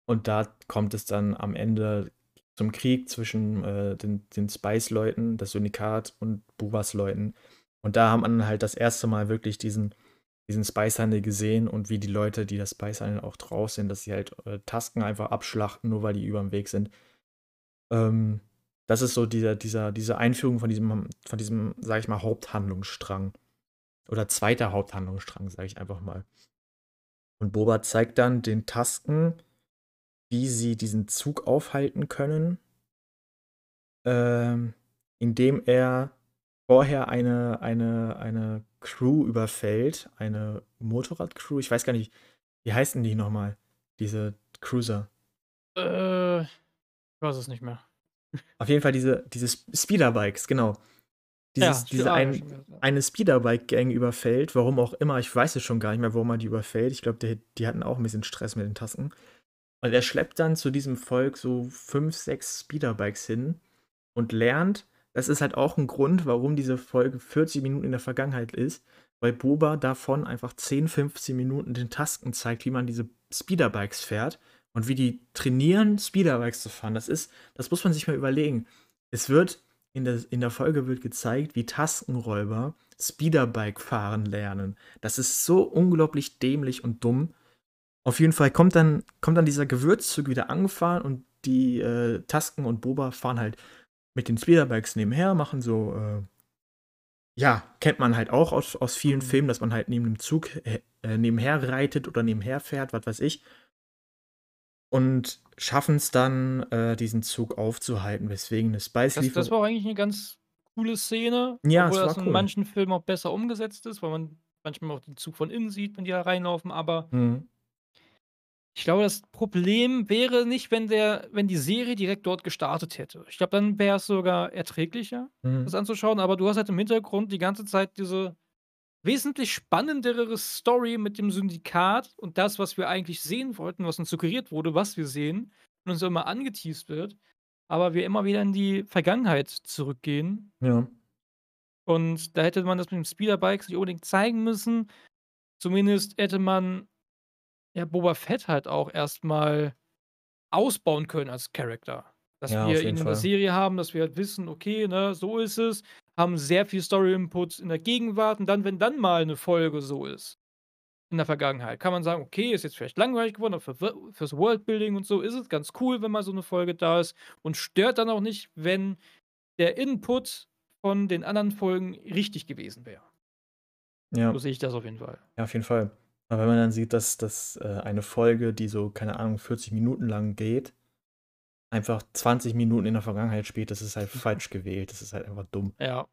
Speaker 1: Und da kommt es dann am Ende zum Krieg zwischen äh, den, den Spice-Leuten, das Syndikat und Bubas Leuten. Und da haben man halt das erste Mal wirklich diesen, diesen Spice-Handel gesehen und wie die Leute, die das Spice-Handel auch draus sind, dass sie halt äh, Tasken einfach abschlachten, nur weil die über dem Weg sind. Ähm, das ist so dieser, dieser, diese Einführung von diesem, von diesem, sag ich mal, Haupthandlungsstrang. Oder zweiter Haupthandlungsstrang, sage ich einfach mal. Und Boba zeigt dann den Tasken, wie sie diesen Zug aufhalten können, ähm, indem er vorher eine, eine, eine Crew überfällt, eine Motorradcrew. Ich weiß gar nicht, wie heißen die nochmal? Diese Cruiser.
Speaker 2: Äh, ich weiß es nicht mehr.
Speaker 1: Auf jeden Fall diese, diese Speederbikes, genau. Dieses,
Speaker 2: Ja,
Speaker 1: diese ein, eine Speederbike-Gang überfällt, warum auch immer, ich weiß es schon gar nicht mehr, warum er die überfällt. Ich glaube, die, die hatten auch ein bisschen Stress mit den Tasken. Und er schleppt dann zu diesem Volk so fünf, sechs Speederbikes hin und lernt, das ist halt auch ein Grund, warum diese Folge 40 Minuten in der Vergangenheit ist, weil Boba davon einfach 10, 15 Minuten den Tasken zeigt, wie man diese Speederbikes fährt und wie die trainieren, Speederbikes zu fahren. Das ist, das muss man sich mal überlegen. Es wird in der, in der Folge wird gezeigt, wie Taskenräuber Speederbike fahren lernen. Das ist so unglaublich dämlich und dumm. Auf jeden Fall kommt dann, kommt dann dieser Gewürzzug wieder angefahren und die äh, Tasken und Boba fahren halt mit den Speederbikes nebenher, machen so, äh, ja, kennt man halt auch aus, aus vielen Filmen, dass man halt neben dem Zug äh, äh, nebenher reitet oder nebenher fährt, was weiß ich. Und schaffen es dann, äh, diesen Zug aufzuhalten, weswegen eine
Speaker 2: Das,
Speaker 1: Spice-Lieferung.
Speaker 2: das war auch eigentlich eine ganz coole Szene,
Speaker 1: Ja,
Speaker 2: obwohl
Speaker 1: es
Speaker 2: das
Speaker 1: war
Speaker 2: in
Speaker 1: cool.
Speaker 2: manchen Filmen auch besser umgesetzt ist, weil man manchmal auch den Zug von innen sieht, wenn die da reinlaufen. Aber
Speaker 1: Mhm.
Speaker 2: Ich glaube, das Problem wäre nicht, wenn der, wenn die Serie direkt dort gestartet hätte. Ich glaube, dann wäre es sogar erträglicher, das
Speaker 1: Mhm.
Speaker 2: anzuschauen. Aber du hast halt im Hintergrund die ganze Zeit diese wesentlich spannendere Story mit dem Syndikat und das, was wir eigentlich sehen wollten, was uns suggeriert wurde, was wir sehen und uns immer angeteased wird, aber wir immer wieder in die Vergangenheit zurückgehen.
Speaker 1: Ja.
Speaker 2: Und da hätte man das mit den Speederbikes nicht unbedingt zeigen müssen. Zumindest hätte man ja Boba Fett halt auch erstmal ausbauen können als Charakter. Dass
Speaker 1: Ja,
Speaker 2: wir ihn in der. Serie haben, dass wir halt wissen, okay, ne, so ist es, haben sehr viel Story-Input in der Gegenwart und dann, wenn dann mal eine Folge so ist, in der Vergangenheit, kann man sagen, okay, ist jetzt vielleicht langweilig geworden, aber für, fürs Worldbuilding und so ist es ganz cool, wenn mal so eine Folge da ist und stört dann auch nicht, wenn der Input von den anderen Folgen richtig gewesen wäre.
Speaker 1: Ja.
Speaker 2: So sehe ich das auf jeden Fall.
Speaker 1: Ja, auf jeden Fall. Aber wenn man dann sieht, dass, dass äh, eine Folge, die so, keine Ahnung, 40 Minuten lang geht, einfach 20 Minuten in der Vergangenheit spielt, das ist halt falsch gewählt. Das ist halt einfach dumm.
Speaker 2: Ja.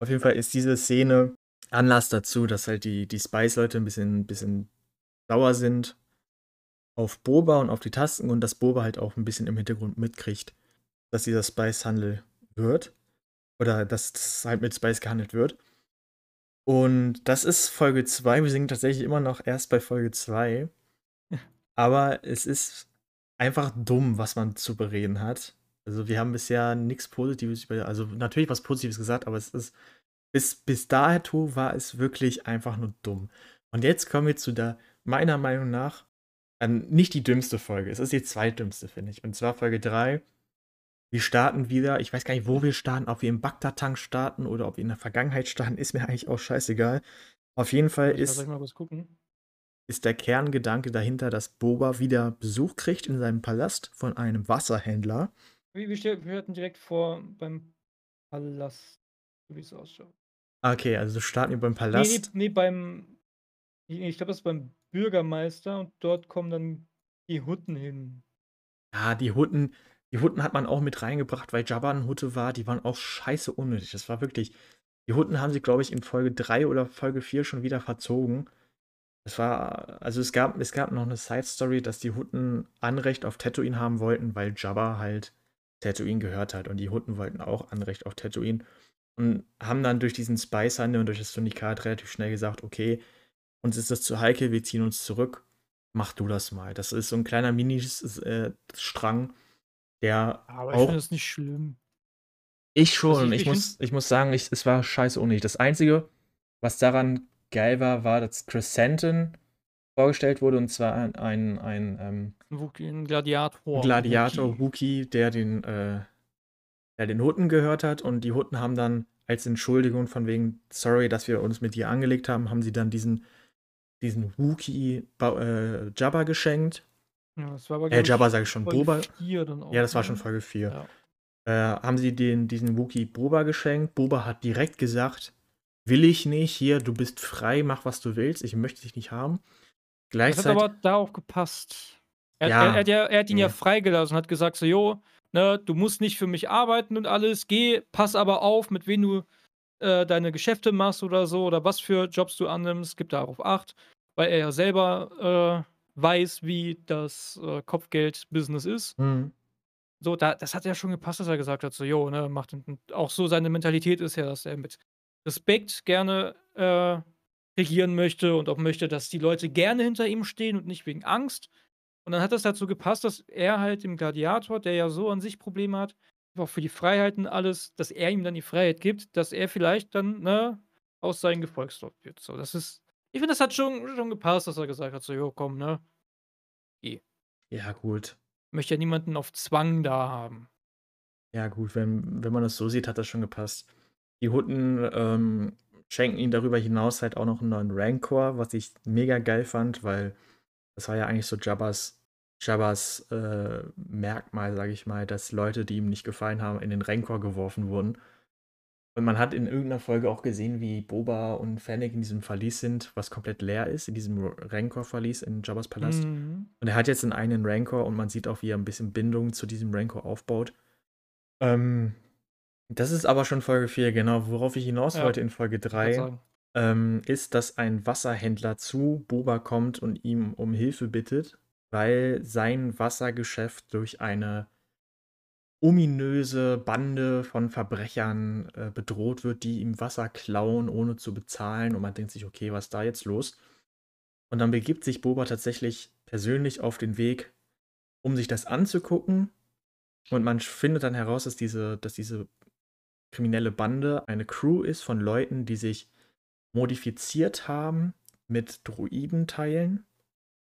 Speaker 1: Auf jeden Fall ist diese Szene Anlass dazu, dass halt die, die Spice-Leute ein bisschen, bisschen sauer sind auf Boba und auf die Tasten und dass Boba halt auch ein bisschen im Hintergrund mitkriegt, dass dieser Spice-Handel wird. Oder dass das halt mit Spice gehandelt wird. Und das ist Folge 2. Wir sind tatsächlich immer noch erst bei Folge 2. (laughs) Aber es ist einfach dumm, was man zu bereden hat. Also wir haben bisher nichts Positives über, also natürlich was Positives gesagt, aber es ist, bis, bis dato war es wirklich einfach nur dumm. Und jetzt kommen wir zu der, meiner Meinung nach, ähm, nicht die dümmste Folge. Es ist die zweitdümmste, finde ich. Und zwar Folge 3. Wir starten wieder, ich weiß gar nicht, wo wir starten, ob wir im Bagdad-Tank starten oder ob wir in der Vergangenheit starten, ist mir eigentlich auch scheißegal. Auf jeden Fall ist,
Speaker 2: ich gucken?
Speaker 1: ist der Kerngedanke dahinter, dass Boba wieder Besuch kriegt in seinem Palast von einem Wasserhändler.
Speaker 2: Wir, wir, hatten direkt vor beim Palast, wie es ausschaut.
Speaker 1: Okay, also starten wir beim
Speaker 2: Nee, nee,
Speaker 1: Palast.
Speaker 2: nee, beim. Nee, ich glaube, das ist beim Bürgermeister und dort kommen dann die Hutten hin.
Speaker 1: Ja, die Hutten, die Hutten hat man auch mit reingebracht, weil Jabba eine Hutte war. Die waren auch scheiße unnötig. Das war wirklich. Die Hutten haben sie, glaube ich, in Folge 3 oder Folge 4 schon wieder verzogen. Es war, also es gab, es gab noch eine Side-Story, dass die Hutten Anrecht auf Tatooine haben wollten, weil Jabba halt Tatooine gehört hat. Und die Hutten wollten auch Anrecht auf Tatooine. Und haben dann durch diesen Spice-Handel und durch das Syndikat relativ schnell gesagt, okay, uns ist das zu heikel, wir ziehen uns zurück. Mach du das mal. Das ist so ein kleiner Mini-Strang, der
Speaker 2: Aber ich finde das nicht schlimm.
Speaker 1: ich schon.
Speaker 2: Also ich-
Speaker 1: ich, muss, ich muss sagen, ich, es war scheiße unnötig. Das Einzige, was daran geil war, war, dass Chrysanthemum vorgestellt wurde, und zwar ein, ein, ein, ähm,
Speaker 2: ein Gladiator.
Speaker 1: Gladiator Wookie, der den, äh, der den Hutten gehört hat und die Hutten haben dann als Entschuldigung von wegen, sorry, dass wir uns mit dir angelegt haben, haben sie dann diesen, diesen Wookie äh, Jabba geschenkt. Ja, das war aber, äh, Jabba sage ich schon, Folge Boba. ja, das war schon ne? Folge 4. Ja. Äh, haben sie den, diesen Wookie Boba geschenkt. Boba hat direkt gesagt, will ich nicht, hier, du bist frei, mach was du willst, ich möchte dich nicht haben.
Speaker 2: Gleichzeitig, das hat aber darauf gepasst. Er, ja. er, er, er hat ihn ja, ja freigelassen und hat gesagt, so, jo, ne, du musst nicht für mich arbeiten und alles, geh, pass aber auf, mit wem du äh, deine Geschäfte machst oder so, oder was für Jobs du annimmst, gib darauf Acht, weil er ja selber äh, weiß, wie das äh, Kopfgeld-Business ist. Mhm. So, da, das hat ja schon gepasst, dass er gesagt hat, so, jo, ne, macht auch so seine Mentalität ist ja, dass er mit Respekt gerne äh, regieren möchte und auch möchte, dass die Leute gerne hinter ihm stehen und nicht wegen Angst. Und dann hat das dazu gepasst, dass er halt dem Gladiator, der ja so an sich Probleme hat, auch für die Freiheiten alles, dass er ihm dann die Freiheit gibt, dass er vielleicht dann, ne, aus seinem Gefolgsdorf wird. So, das ist, ich finde, das hat schon, schon gepasst, dass er gesagt hat, so, jo, komm, ne,
Speaker 1: geh. Ja, gut.
Speaker 2: Möchte ja niemanden auf Zwang da haben.
Speaker 1: Ja, gut, wenn, wenn man das so sieht, hat das schon gepasst. Die Hutten ähm, schenken ihm darüber hinaus halt auch noch einen neuen Rancor, was ich mega geil fand, weil das war ja eigentlich so Jabbas, Jabbas äh, Merkmal, sage ich mal, dass Leute, die ihm nicht gefallen haben, in den Rancor geworfen wurden. Und man hat in irgendeiner Folge auch gesehen, wie Boba und Fennec in diesem Verlies sind, was komplett leer ist, in diesem Rancor-Verlies in Jabba's Palast. Mhm. Und er hat jetzt einen eigenen Rancor und man sieht auch, wie er ein bisschen Bindung zu diesem Rancor aufbaut. Ähm, das ist aber schon Folge 4, genau. Worauf ich hinaus ja, wollte in Folge 3, ähm, ist, dass ein Wasserhändler zu Boba kommt und ihm um Hilfe bittet, weil sein Wassergeschäft durch eine ominöse Bande von Verbrechern äh, bedroht wird, die ihm Wasser klauen, ohne zu bezahlen. Und man denkt sich, okay, was ist da jetzt los? Und dann begibt sich Boba tatsächlich persönlich auf den Weg, um sich das anzugucken. Und man findet dann heraus, dass diese, dass diese kriminelle Bande eine Crew ist von Leuten, die sich modifiziert haben mit Druidenteilen.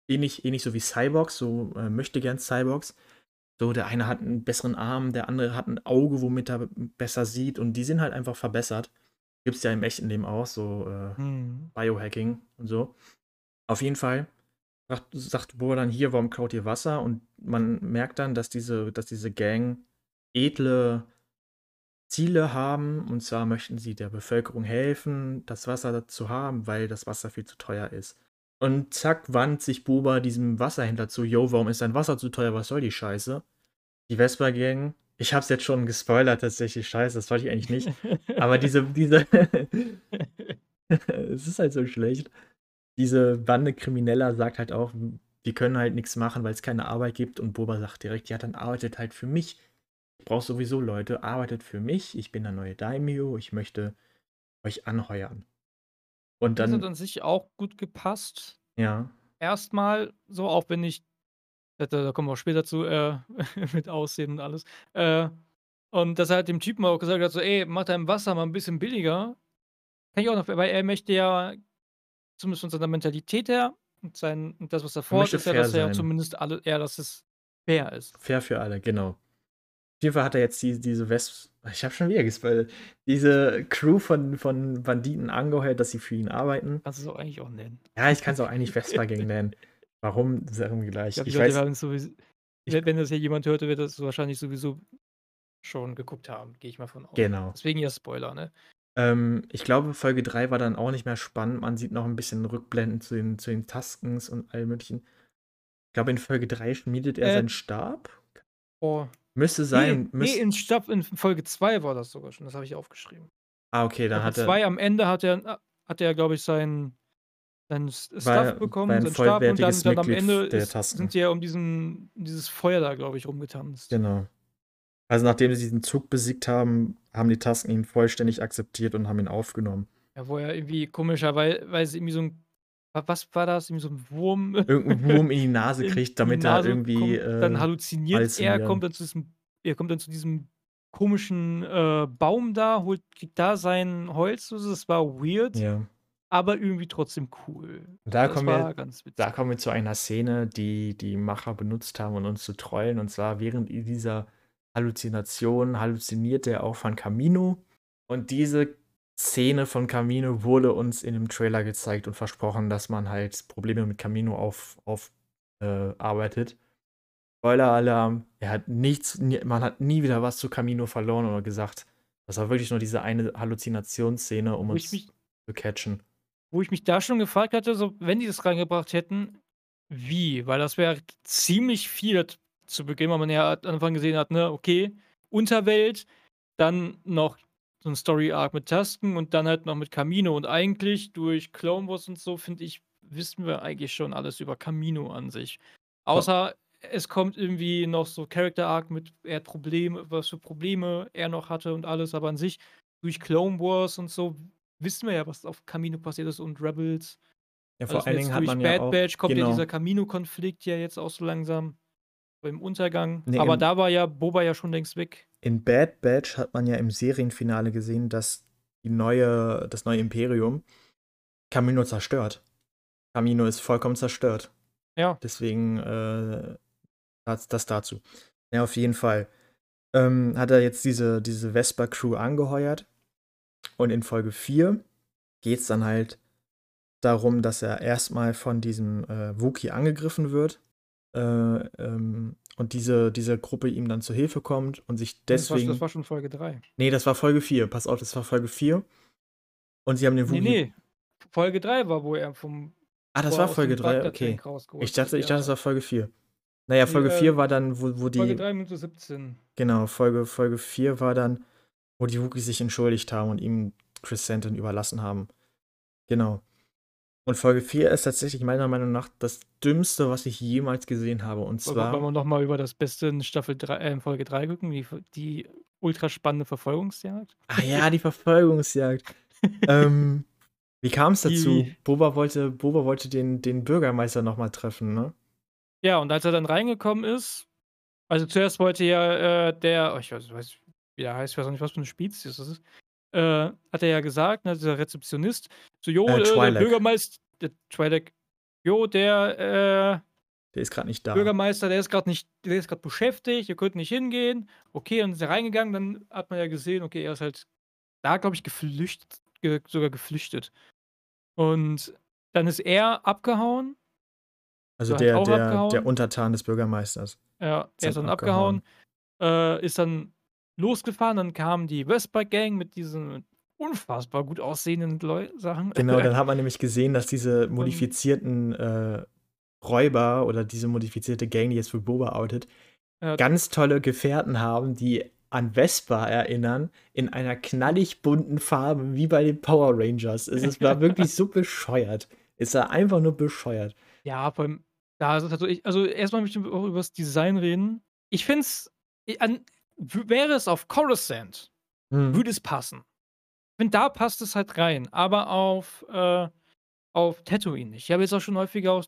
Speaker 1: Ähnlich, ähnlich so wie Cyborgs, so äh, möchte gern Cyborgs so, der eine hat einen besseren Arm, der andere hat ein Auge, womit er besser sieht und die sind halt einfach verbessert. Gibt es ja im echten Leben auch, so äh, hm. Biohacking und so. Auf jeden Fall sagt, sagt Boa dann hier, warum klaut ihr Wasser? Und man merkt dann, dass diese, dass diese Gang edle Ziele haben. Und zwar möchten sie der Bevölkerung helfen, das Wasser zu haben, weil das Wasser viel zu teuer ist. Und zack, wandt sich Buba diesem Wasserhändler zu. Yo, warum ist dein Wasser zu teuer? Was soll die Scheiße? Die Vespa-Gang. Ich hab's jetzt schon gespoilert, tatsächlich. Scheiße, das wollte ich eigentlich nicht. Aber diese, (laughs) diese. (laughs) es ist halt so schlecht. Diese Bande Krimineller sagt halt auch, wir können halt nichts machen, weil es keine Arbeit gibt. Und Boba sagt direkt, ja, dann arbeitet halt für mich. Ich brauche sowieso Leute, arbeitet für mich. Ich bin der neue Daimyo. Ich möchte euch anheuern. Und
Speaker 2: Das
Speaker 1: hat
Speaker 2: an sich auch gut gepasst.
Speaker 1: Ja.
Speaker 2: Erstmal so, auch wenn ich da da kommen wir auch später zu, äh, (laughs) mit Aussehen und alles. Äh, und dass er halt dem Typen auch gesagt hat, so: „Ey, mach dein Wasser mal ein bisschen billiger.“ Kann ich auch noch weil er möchte ja zumindest von seiner Mentalität her und sein und das, was er Er
Speaker 1: möchte ist ja, dass er
Speaker 2: ja zumindest alle ja, dass es fair ist.
Speaker 1: Fair für alle, genau. Auf jeden Fall hat er jetzt die, diese West. Ich habe schon wieder gespoilt. Diese Crew von, von Banditen angeheuert, dass sie für ihn arbeiten.
Speaker 2: Kannst du es auch eigentlich auch nennen.
Speaker 1: Ja, ich kann es auch eigentlich Vespa-Gang nennen. Warum? Das ist irgendwie gleich.
Speaker 2: Ich, ich weiß, sowieso, wenn das hier jemand hörte, wird das wahrscheinlich sowieso schon geguckt haben, gehe ich mal von aus.
Speaker 1: Genau.
Speaker 2: Deswegen ja Spoiler, ne?
Speaker 1: Ähm, ich glaube, Folge 3 war dann auch nicht mehr spannend. Man sieht noch ein bisschen Rückblenden zu den, zu den Taskens und allem möglichen. Ich glaube, in Folge 3 schmiedet er äh, seinen Stab.
Speaker 2: Oh,
Speaker 1: Müsste sein.
Speaker 2: Nee, nee in, Stab, in Folge 2 war das sogar schon. Das habe ich aufgeschrieben.
Speaker 1: Ah, okay, dann hat er.
Speaker 2: Zwei am Ende hat er, hat er glaube ich, seinen, seinen Stuff bekommen, seinen Stab und dann, dann am Ende ist, sind sie ja um diesen, dieses Feuer da, glaube ich, rumgetanzt.
Speaker 1: Genau. Also nachdem sie diesen Zug besiegt haben, haben die Tasken ihn vollständig akzeptiert und haben ihn aufgenommen.
Speaker 2: Ja, wo er irgendwie komischerweise irgendwie so ein was war das? Irgendwie so ein Wurm. (laughs)
Speaker 1: Irgendein Wurm in die Nase kriegt, damit Nase er irgendwie. Kommt,
Speaker 2: äh, dann halluziniert er, kommt dann zu diesem, er kommt dann zu diesem komischen äh, Baum da, holt, kriegt da sein Holz. Das war weird.
Speaker 1: Ja.
Speaker 2: aber irgendwie trotzdem cool.
Speaker 1: Da
Speaker 2: Das
Speaker 1: kommen
Speaker 2: war
Speaker 1: wir
Speaker 2: ganz
Speaker 1: da kommen wir zu einer Szene, die die Macher benutzt haben, um uns zu trollen. Und zwar während dieser Halluzination halluziniert er auch von Camino. Und diese Szene von Camino wurde uns in dem Trailer gezeigt und versprochen, dass man halt Probleme mit Camino auf, auf äh, arbeitet. Spoiler-Alarm, er hat nichts, man hat nie wieder was zu Camino verloren oder gesagt. Das war wirklich nur diese eine Halluzinationsszene, um
Speaker 2: Wo
Speaker 1: uns
Speaker 2: mich
Speaker 1: zu catchen.
Speaker 2: wo ich mich da schon gefragt hatte, so, wenn die das reingebracht hätten, wie? Weil das wäre ziemlich viel zu Beginn, weil man ja am Anfang gesehen hat, ne, okay, Unterwelt, dann noch so 'n Story-Arc mit Tasken und dann halt noch mit Camino. Und eigentlich durch Clone Wars und so, finde ich, wissen wir eigentlich schon alles über Camino an sich. Außer es kommt irgendwie noch so Character-Arc mit er hat Probleme was für Probleme er noch hatte und alles, aber an sich durch Clone Wars und so wissen wir ja, was auf Camino passiert ist und Rebels.
Speaker 1: Ja,
Speaker 2: Also,
Speaker 1: vor allen
Speaker 2: jetzt
Speaker 1: Dingen hat
Speaker 2: durch
Speaker 1: man ja
Speaker 2: Bad
Speaker 1: auch
Speaker 2: Batch kommt ja
Speaker 1: genau.
Speaker 2: dieser Camino-Konflikt ja jetzt auch so langsam beim Untergang.
Speaker 1: Ne,
Speaker 2: Aber da war ja Boba ja schon längst weg.
Speaker 1: in Bad Batch hat man ja im Serienfinale gesehen, dass die neue das neue Imperium Camino zerstört. Camino ist vollkommen zerstört.
Speaker 2: Ja.
Speaker 1: Deswegen, äh, das das dazu. Ja, auf jeden Fall. Ähm, hat er jetzt diese diese Vesper-Crew angeheuert und in Folge 4 geht's dann halt darum, dass er erst mal von diesem, äh, Wookie angegriffen wird, äh, ähm, und diese diese Gruppe ihm dann zur Hilfe kommt und sich
Speaker 2: Das war das
Speaker 1: deswegen
Speaker 2: war schon Folge 3.
Speaker 1: Ne, das war Folge 4. Pass auf, das war Folge 4. Und sie haben den Wookie
Speaker 2: ne. Folge 3 war, wo er vom
Speaker 1: Ah, das war Folge 3,
Speaker 2: Bagdad
Speaker 1: okay. Ich dachte ich dachte, das war Folge 4. Na ja,
Speaker 2: Ne,
Speaker 1: Folge
Speaker 2: äh,
Speaker 1: 4 war dann, wo wo
Speaker 2: Folge
Speaker 1: die
Speaker 2: 3, Minute 17.
Speaker 1: genau, Folge Folge 4 war dann, wo die Wookiees sich entschuldigt haben und ihm Chris Stanton überlassen haben. Genau. Und Folge 4 ist tatsächlich meiner Meinung nach das Dümmste, was ich jemals gesehen habe. Und
Speaker 2: wir wollen
Speaker 1: zwar
Speaker 2: wir noch mal über das Beste in Staffel 3 äh, Folge 3 gucken, die die ultra spannende Verfolgungsjagd?
Speaker 1: Ah ja, die Verfolgungsjagd. (laughs) Ähm, wie kam's dazu?
Speaker 2: Die
Speaker 1: Boba wollte Boba wollte den den Bürgermeister noch mal treffen, ne?
Speaker 2: Ja, und als er dann reingekommen ist also zuerst wollte ja, äh, der oh, ich weiß weiß nicht, wie der heißt, ich weiß auch nicht, was für 'ne Spezies das ist, äh, hat er ja gesagt, ne, dieser Rezeptionist, so: „Jo,
Speaker 1: Äh,
Speaker 2: äh, der
Speaker 1: Twi'lek.
Speaker 2: Bürgermeist der Twi'lek, jo, der, äh
Speaker 1: Der ist grad nicht da.
Speaker 2: Bürgermeister, der ist grad nicht der ist grad beschäftigt, ihr könnt nicht hingehen.“ Okay, dann ist er reingegangen, dann hat man ja gesehen, okay, er ist halt da, glaube ich, geflüchtet ge sogar geflüchtet. Und dann ist er abgehauen.
Speaker 1: Also der der der
Speaker 2: abgehauen.
Speaker 1: Untertan des Bürgermeisters.
Speaker 2: Ja, er ist
Speaker 1: dann
Speaker 2: dann abgehauen, äh, ist dann losgefahren, dann kam die Vesper-Gang mit diesen unfassbar gut aussehenden Leu Sachen.
Speaker 1: Genau, dann (laughs) hat man nämlich gesehen, dass diese modifizierten, äh, Räuber oder diese modifizierte Gang, die jetzt für Boba outet,
Speaker 2: Ja.
Speaker 1: ganz tolle Gefährten haben, die an Vespa erinnern, in einer knallig bunten Farbe wie bei den Power Rangers. Es ist war wirklich so (laughs) bescheuert. Es war einfach nur bescheuert.
Speaker 2: Ja, vor allem, da ist es halt so ich also erstmal möchte ich auch übers Design reden. Ich finde es wäre es auf Coruscant,
Speaker 1: Mhm.
Speaker 2: würde es passen. Ich finde, da passt es halt rein, aber auf, äh auf Tatooine nicht. Ich habe jetzt auch schon häufiger auch,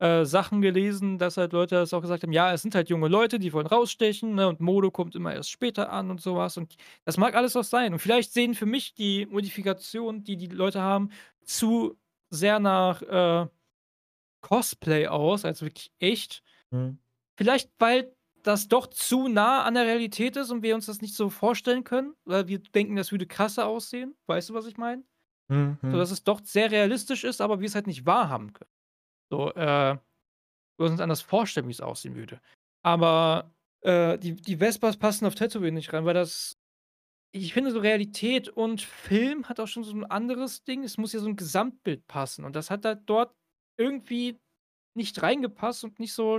Speaker 2: äh, Sachen gelesen, dass halt Leute das auch gesagt haben: „Ja, es sind halt junge Leute, die wollen rausstechen, ne, und Mode kommt immer erst später an“ und so was. Und das mag alles auch sein. Und vielleicht sehen für mich die Modifikationen, die die Leute haben, zu sehr nach, äh, Cosplay aus als wirklich echt.
Speaker 1: Mhm.
Speaker 2: Vielleicht, weil das doch zu nah an der Realität ist und wir uns das nicht so vorstellen können, weil wir denken, das würde krasser aussehen. Weißt du, was ich meine? So,
Speaker 1: Mhm.
Speaker 2: dass es doch sehr realistisch ist, aber wir es halt nicht wahrhaben können. So, äh, wir uns anders vorstellen, wie es aussehen würde. Aber, äh, die die Vespas passen auf Tatooine nicht rein, weil das ich finde, so Realität und Film hat auch schon so 'n anderes Ding. Es muss ja so 'n Gesamtbild passen und das hat halt dort irgendwie nicht reingepasst und nicht so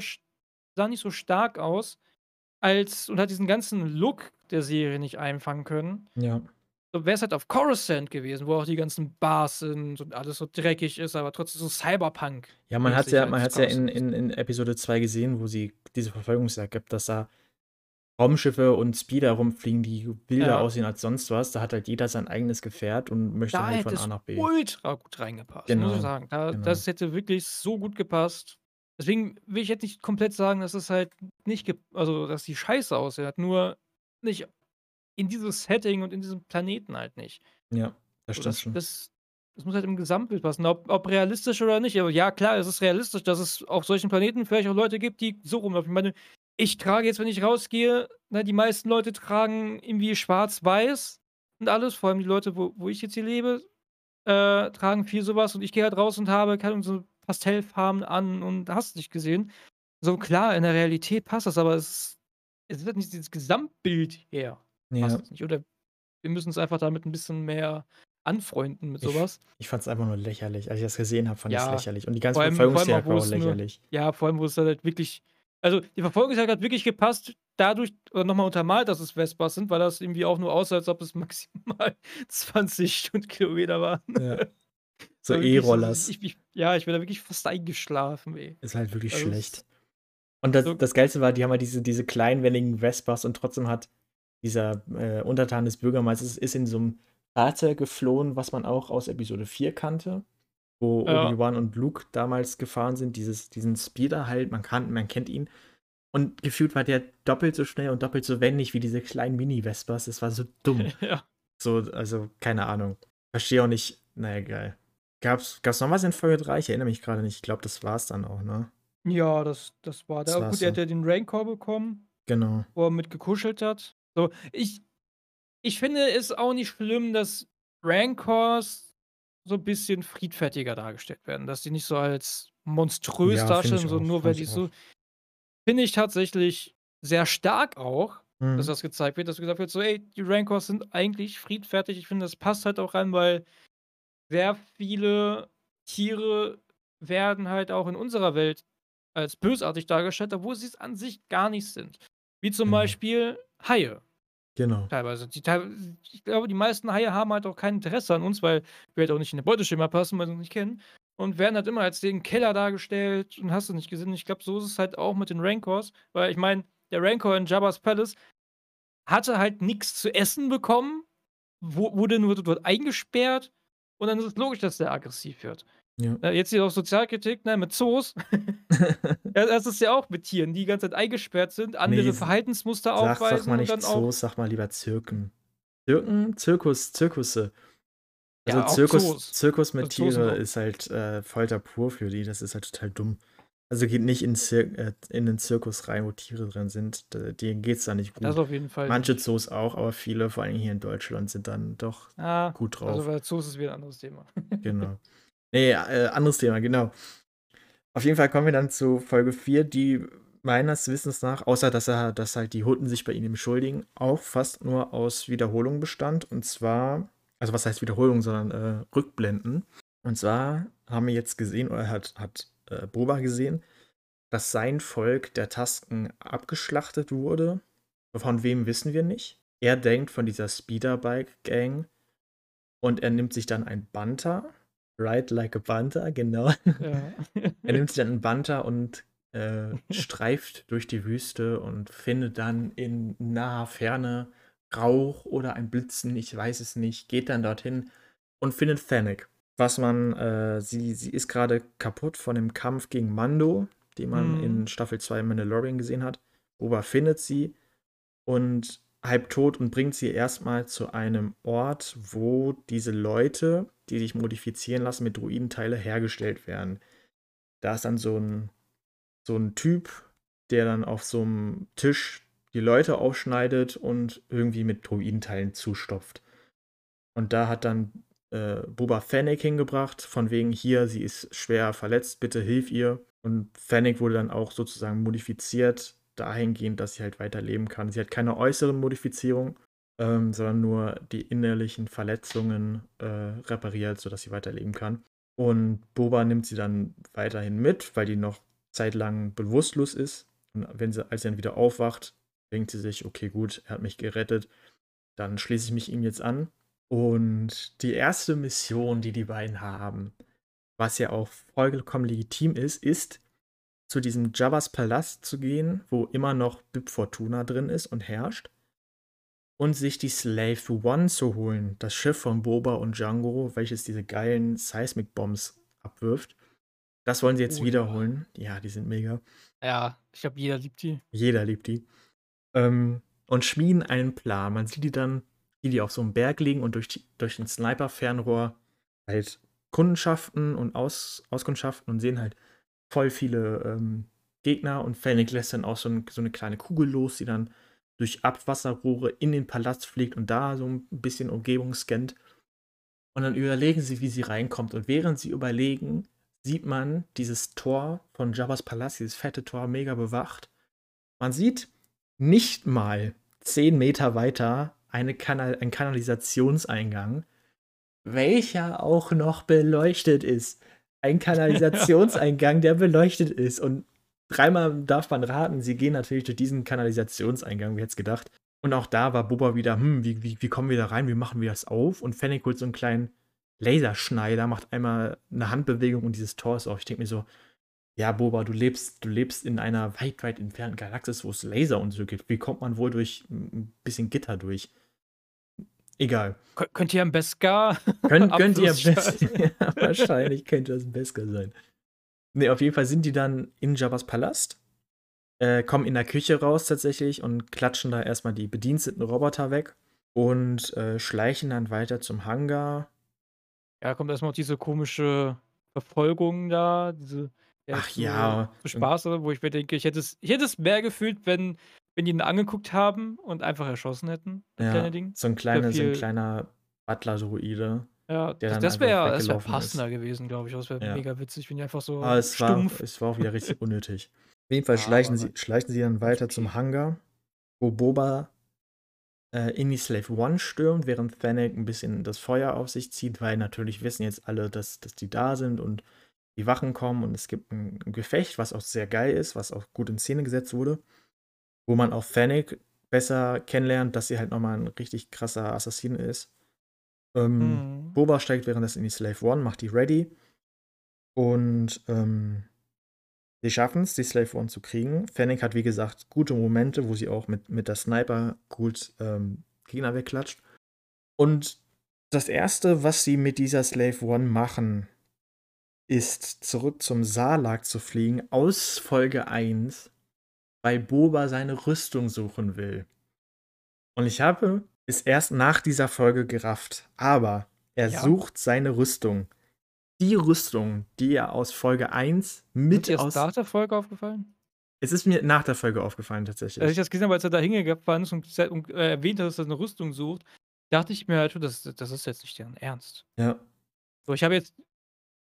Speaker 2: sah nicht so stark aus als und hat diesen ganzen Look der Serie nicht einfangen können.
Speaker 1: Ja.
Speaker 2: So wär's halt auf Coruscant gewesen, wo auch die ganzen Bars sind und alles so dreckig ist, aber trotzdem so Cyberpunk
Speaker 1: Ja, man
Speaker 2: mäßig
Speaker 1: ja
Speaker 2: halt
Speaker 1: man hat's ja in in in Episode 2 gesehen, wo sie diese Verfolgungsjagd gibt, dass da Raumschiffe und Speeder rumfliegen, die wilder
Speaker 2: Ja.
Speaker 1: aussehen als sonst was. Da hat halt jeder sein eigenes Gefährt und möchte
Speaker 2: Da
Speaker 1: halt von
Speaker 2: es
Speaker 1: A nach B.
Speaker 2: ultra gut reingepasst, muss ich
Speaker 1: Genau,
Speaker 2: sagen. Da
Speaker 1: genau.
Speaker 2: das hätte wirklich so gut gepasst. Deswegen will ich jetzt nicht komplett sagen, dass es halt nicht gep also, dass die scheiße aussehen hat, nur nicht in dieses Setting und in diesem Planeten halt nicht.
Speaker 1: Ja, das stimmt
Speaker 2: das
Speaker 1: schon.
Speaker 2: das es muss halt im Gesamtbild passen, ob ob realistisch oder nicht. Aber ja, klar, es ist realistisch, dass es auf solchen Planeten vielleicht auch Leute gibt, die so rumlaufen. Ich meine, ich trage jetzt, wenn ich rausgehe ne, die meisten Leute tragen irgendwie schwarz-weiß und alles, vor allem die Leute, wo wo ich jetzt hier lebe, äh, tragen viel so was und ich gehe halt raus und habe, keine so Pastellfarben an und hast nicht gesehen. So klar, in der Realität passt das, aber es es ist halt nicht dieses Gesamtbild her
Speaker 1: Ja.
Speaker 2: Oder wir müssen uns einfach damit 'n bisschen mehr anfreunden mit so
Speaker 1: Ich ich fand's einfach nur lächerlich. Als ich das gesehen habe, fand ich's
Speaker 2: Ja,
Speaker 1: lächerlich. Und die ganze
Speaker 2: allem
Speaker 1: Verfolgungsjagd war auch
Speaker 2: es nur
Speaker 1: lächerlich.
Speaker 2: ja, vor allem, wo es halt wirklich also, die Verfolgungsjagd hat wirklich gepasst dadurch oder noch mal untermalt, dass es Vespas sind, weil das irgendwie auch nur aussah, als ob es (laughs) maximal 20 Stundenkilometer waren.
Speaker 1: Ja. So
Speaker 2: so
Speaker 1: E-Rollers.
Speaker 2: ich ja, ich bin da wirklich fast eingeschlafen, ey.
Speaker 1: Ist halt wirklich
Speaker 2: Also,
Speaker 1: schlecht. Und das
Speaker 2: so
Speaker 1: das Geilste war, die haben halt diese diese kleinwelligen Vespas und trotzdem hat dieser, äh, Untertan des Bürgermeisters ist in so 'nem Fahrzeug geflohen, was man auch aus Episode 4 kannte, wo
Speaker 2: Ja.
Speaker 1: Obi-Wan und Luke damals gefahren sind, dieses diesen Speeder halt, man kann man kennt ihn. Und gefühlt war der doppelt so schnell und doppelt so wendig wie diese kleinen Mini-Vespas. Das war so dumm. (laughs)
Speaker 2: Ja.
Speaker 1: So, also, keine Ahnung. Verstehe auch nicht na ja, egal. Gab's gab's noch was in Folge 3? Ich erinnere mich grade nicht. Ich glaube, das war's dann auch, ne?
Speaker 2: Ja, das das war
Speaker 1: Das war's
Speaker 2: Gut, er hat
Speaker 1: so.
Speaker 2: ja den Rancor bekommen,
Speaker 1: Genau.
Speaker 2: wo er mit gekuschelt hat. So, ich ich finde es auch nicht schlimm, dass Rancors so 'n bisschen friedfertiger dargestellt werden, dass die nicht so als monströs
Speaker 1: Ja,
Speaker 2: darstellen, sondern nur weil die so finde ich tatsächlich sehr stark auch, dass
Speaker 1: Mhm.
Speaker 2: das gezeigt wird, dass gesagt wird, so: „Ey, die Rancors sind eigentlich friedfertig.“ Ich finde, das passt halt auch rein, weil sehr viele Tiere werden halt auch in unserer Welt als bösartig dargestellt, obwohl sie's an sich gar nicht sind. Wie zum
Speaker 1: Genau.
Speaker 2: Beispiel Haie
Speaker 1: Genau.
Speaker 2: teilweise. Die ich glaube, die meisten Haie haben halt auch kein Interesse an uns, weil wir halt auch nicht in ihr Beuteschema passen, weil sie uns nicht kennen und werden halt immer als den Killer dargestellt und hast du nicht gesehen. Ich glaube, so ist es halt auch mit den Rancors, weil ich meine, der Rancor in Jabba's Palace hatte halt nix zu essen bekommen, wu wurde nur dort eingesperrt und dann ist es logisch, dass der aggressiv wird.
Speaker 1: Ja.
Speaker 2: Äh, jetzt hier auch Sozialkritik, ne, mit Zoos. (laughs) Das ist ja auch mit Tieren, die die ganze Zeit eingesperrt sind, andere
Speaker 1: Ne, s
Speaker 2: Verhaltensmuster
Speaker 1: sag sag
Speaker 2: aufweisen
Speaker 1: mal
Speaker 2: und
Speaker 1: nicht Zoos, sag mal lieber Zirken. Zirken? Zirkus Zirkusse. Also,
Speaker 2: Ja,
Speaker 1: Zirkus
Speaker 2: Zoos.
Speaker 1: Zirkus mit
Speaker 2: Zoos sind
Speaker 1: Tiere
Speaker 2: auch
Speaker 1: ist halt, äh, Folter pur für die. Das ist halt total dumm. Also, geht nicht in Zir äh, in 'nen Zirkus rein, wo Tiere drin sind. Denen geht's da nicht
Speaker 2: Das
Speaker 1: gut.
Speaker 2: auf jeden Fall
Speaker 1: Manche
Speaker 2: nicht.
Speaker 1: Zoos auch, aber viele, vor allem hier in Deutschland, sind dann doch
Speaker 2: Ah,
Speaker 1: gut
Speaker 2: also,
Speaker 1: drauf.
Speaker 2: bei Zoos ist wieder 'n anderes Thema. (laughs)
Speaker 1: Genau. Ne, äh, anderes Thema, genau. Auf jeden Fall kommen wir dann zu Folge 4, die meines Wissens nach, außer dass er dass halt die Hutten sich bei ihm entschuldigen, auch fast nur aus Wiederholungen bestand. Und zwar also, was heißt Wiederholung, sondern, äh, Rückblenden. Und zwar haben wir jetzt gesehen oder hat hat, äh, Boba gesehen, dass sein Volk der Tasken abgeschlachtet wurde. Von wem wissen wir nicht. Er denkt von dieser Speederbike-Gang und er nimmt sich dann ein Banter. Ride like a Banter, genau.
Speaker 2: Ja. (laughs)
Speaker 1: Er nimmt sich dann 'n Banter und, äh, streift durch die Wüste und findet dann in naher Ferne Rauch oder ein Blitzen, ich weiß es nicht, geht dann dorthin und findet Fennec. Was man äh, sie sie ist grade kaputt von dem Kampf gegen Mando, den man
Speaker 2: Mhm.
Speaker 1: in Staffel 2 Mandalorian gesehen hat. Boba findet sie und halbtot und bringt sie erst mal zu einem Ort, wo diese Leute, die sich modifizieren lassen, mit Droidenteile hergestellt werden. Da ist dann so 'n so 'n Typ, der dann auf so 'm Tisch die Leute aufschneidet und irgendwie mit Droidenteilen zustopft. Und da hat dann, äh, Boba Fennec hingebracht, von wegen: „Hier, sie ist schwer verletzt, bitte hilf ihr.“ Und Fennec wurde dann auch sozusagen modifiziert dahingehend, dass sie halt weiterleben kann. Sie hat keine äußeren Modifizierungen, ähm, sondern nur die innerlichen Verletzungen, äh, repariert, sodass sie weiterleben kann. Und Boba nimmt sie dann weiterhin mit, weil die noch zeitlang bewusstlos ist. Und wenn sie als sie dann wieder aufwacht, denkt sie sich: „Okay, gut, er hat mich gerettet. Dann schließe ich mich ihm jetzt an.“ Und die erste Mission, die die beiden haben, was ja auch vollkommen legitim ist, ist, zu diesem Jabba's Palast zu gehen, wo immer noch Bib Fortuna drin ist und herrscht und sich die Slave One zu holen, das Schiff von Boba und Django, welches diese geilen Seismic Bombs abwirft. Das wollen sie jetzt
Speaker 2: Oh ja.
Speaker 1: wiederholen. Ja, die sind mega.
Speaker 2: Ja, ich glaube, jeder liebt die.
Speaker 1: Jeder liebt die. Ähm, und schmieden einen Plan. Man sieht die dann, wie die auf so 'm Berg liegen und durch die durch 'n Sniper-Fernrohr halt Kundenschaften und Aus Auskundschaften und sehen halt voll viele ähm, Gegner und Fennec lässt dann auch so, ein, so, eine kleine Kugel los, die dann durch Abwasserrohre in den Palast fliegt und da so ein bisschen Umgebung scannt. Und dann überlegen sie, wie sie reinkommt. Und während sie überlegen, sieht man dieses Tor von Jabba's Palast, dieses fette Tor, mega bewacht. Man sieht nicht mal zehn Meter weiter eine Kanal einen Kanalisationseingang, welcher auch noch beleuchtet ist. Ein Kanalisationseingang, der beleuchtet ist. Und dreimal darf man raten, sie gehen natürlich durch diesen Kanalisationseingang, wie es gedacht. Und auch da war Boba wieder, hm, wie, wie, wie kommen wir da rein, wie machen wir das auf? Und Fennec holt so einen kleinen Laserschneider, macht einmal eine Handbewegung und dieses Tor ist auf. Ich denke mir so, ja, Boba, du lebst, du lebst in einer weit, weit entfernten Galaxis, wo es Laser und so gibt. Wie kommt man wohl durch ein bisschen Gitter durch? Egal.
Speaker 2: Kön könnt ihr am Beskar? (laughs)
Speaker 1: Könnt, (laughs) könnt ihr am Beskar? (laughs) ja, wahrscheinlich könnte das ein Beskar sein. Ne, auf jeden Fall sind die dann in Jabba's Palast, äh, kommen in der Küche raus tatsächlich und klatschen da erstmal die bediensteten Roboter weg und äh, schleichen dann weiter zum Hangar.
Speaker 2: Ja, kommt erstmal diese komische Verfolgung da, diese
Speaker 1: Ach ja.
Speaker 2: So Spaß, wo ich mir denke, ich hätte es, ich hätte es mehr gefühlt, wenn, wenn die ihn angeguckt haben und einfach erschossen hätten,
Speaker 1: das ja, kleine Ding. So ein, kleine, so ein kleiner Butler-Druide.
Speaker 2: Ja, das, das wäre wär passender ist. gewesen, glaube ich. Das wäre ja. mega witzig, wenn die einfach so
Speaker 1: Aber es stumpf. War, es war auch wieder richtig unnötig. Auf jeden Fall schleichen, sie, schleichen sie dann weiter zum Hangar, wo Boba äh, in die Slave One stürmt, während Fennec ein bisschen das Feuer auf sich zieht, weil natürlich wissen jetzt alle, dass, dass die da sind und die Wachen kommen und es gibt ein, Gefecht, was auch sehr geil ist, was auch gut in Szene gesetzt wurde, wo man auch Fennec besser kennenlernt, dass sie halt nochmal ein richtig krasser Assassin ist. Ähm, mhm. Boba steigt währenddessen in die Slave One, macht die ready und ähm, sie schaffen es, die Slave One zu kriegen. Fennec hat, wie gesagt, gute Momente, wo sie auch mit, mit der Sniper gut ähm, Gegner wegklatscht. Und das Erste, was sie mit dieser Slave One machen, ist, zurück zum Salak zu fliegen, aus Folge 1, weil Boba seine Rüstung suchen will. Und ich habe es erst nach dieser Folge gerafft, aber er ja. sucht seine Rüstung. Die Rüstung, die er aus Folge 1 mit
Speaker 2: ist
Speaker 1: dir aus.
Speaker 2: nach der Folge aufgefallen?
Speaker 1: Es ist mir nach der Folge aufgefallen, tatsächlich.
Speaker 2: Als ich das gesehen habe, als er da hingefahren ist und, und äh, erwähnt hat, dass er eine Rüstung sucht, dachte ich mir halt, das, das ist jetzt nicht deren Ernst.
Speaker 1: Ja.
Speaker 2: So, ich habe jetzt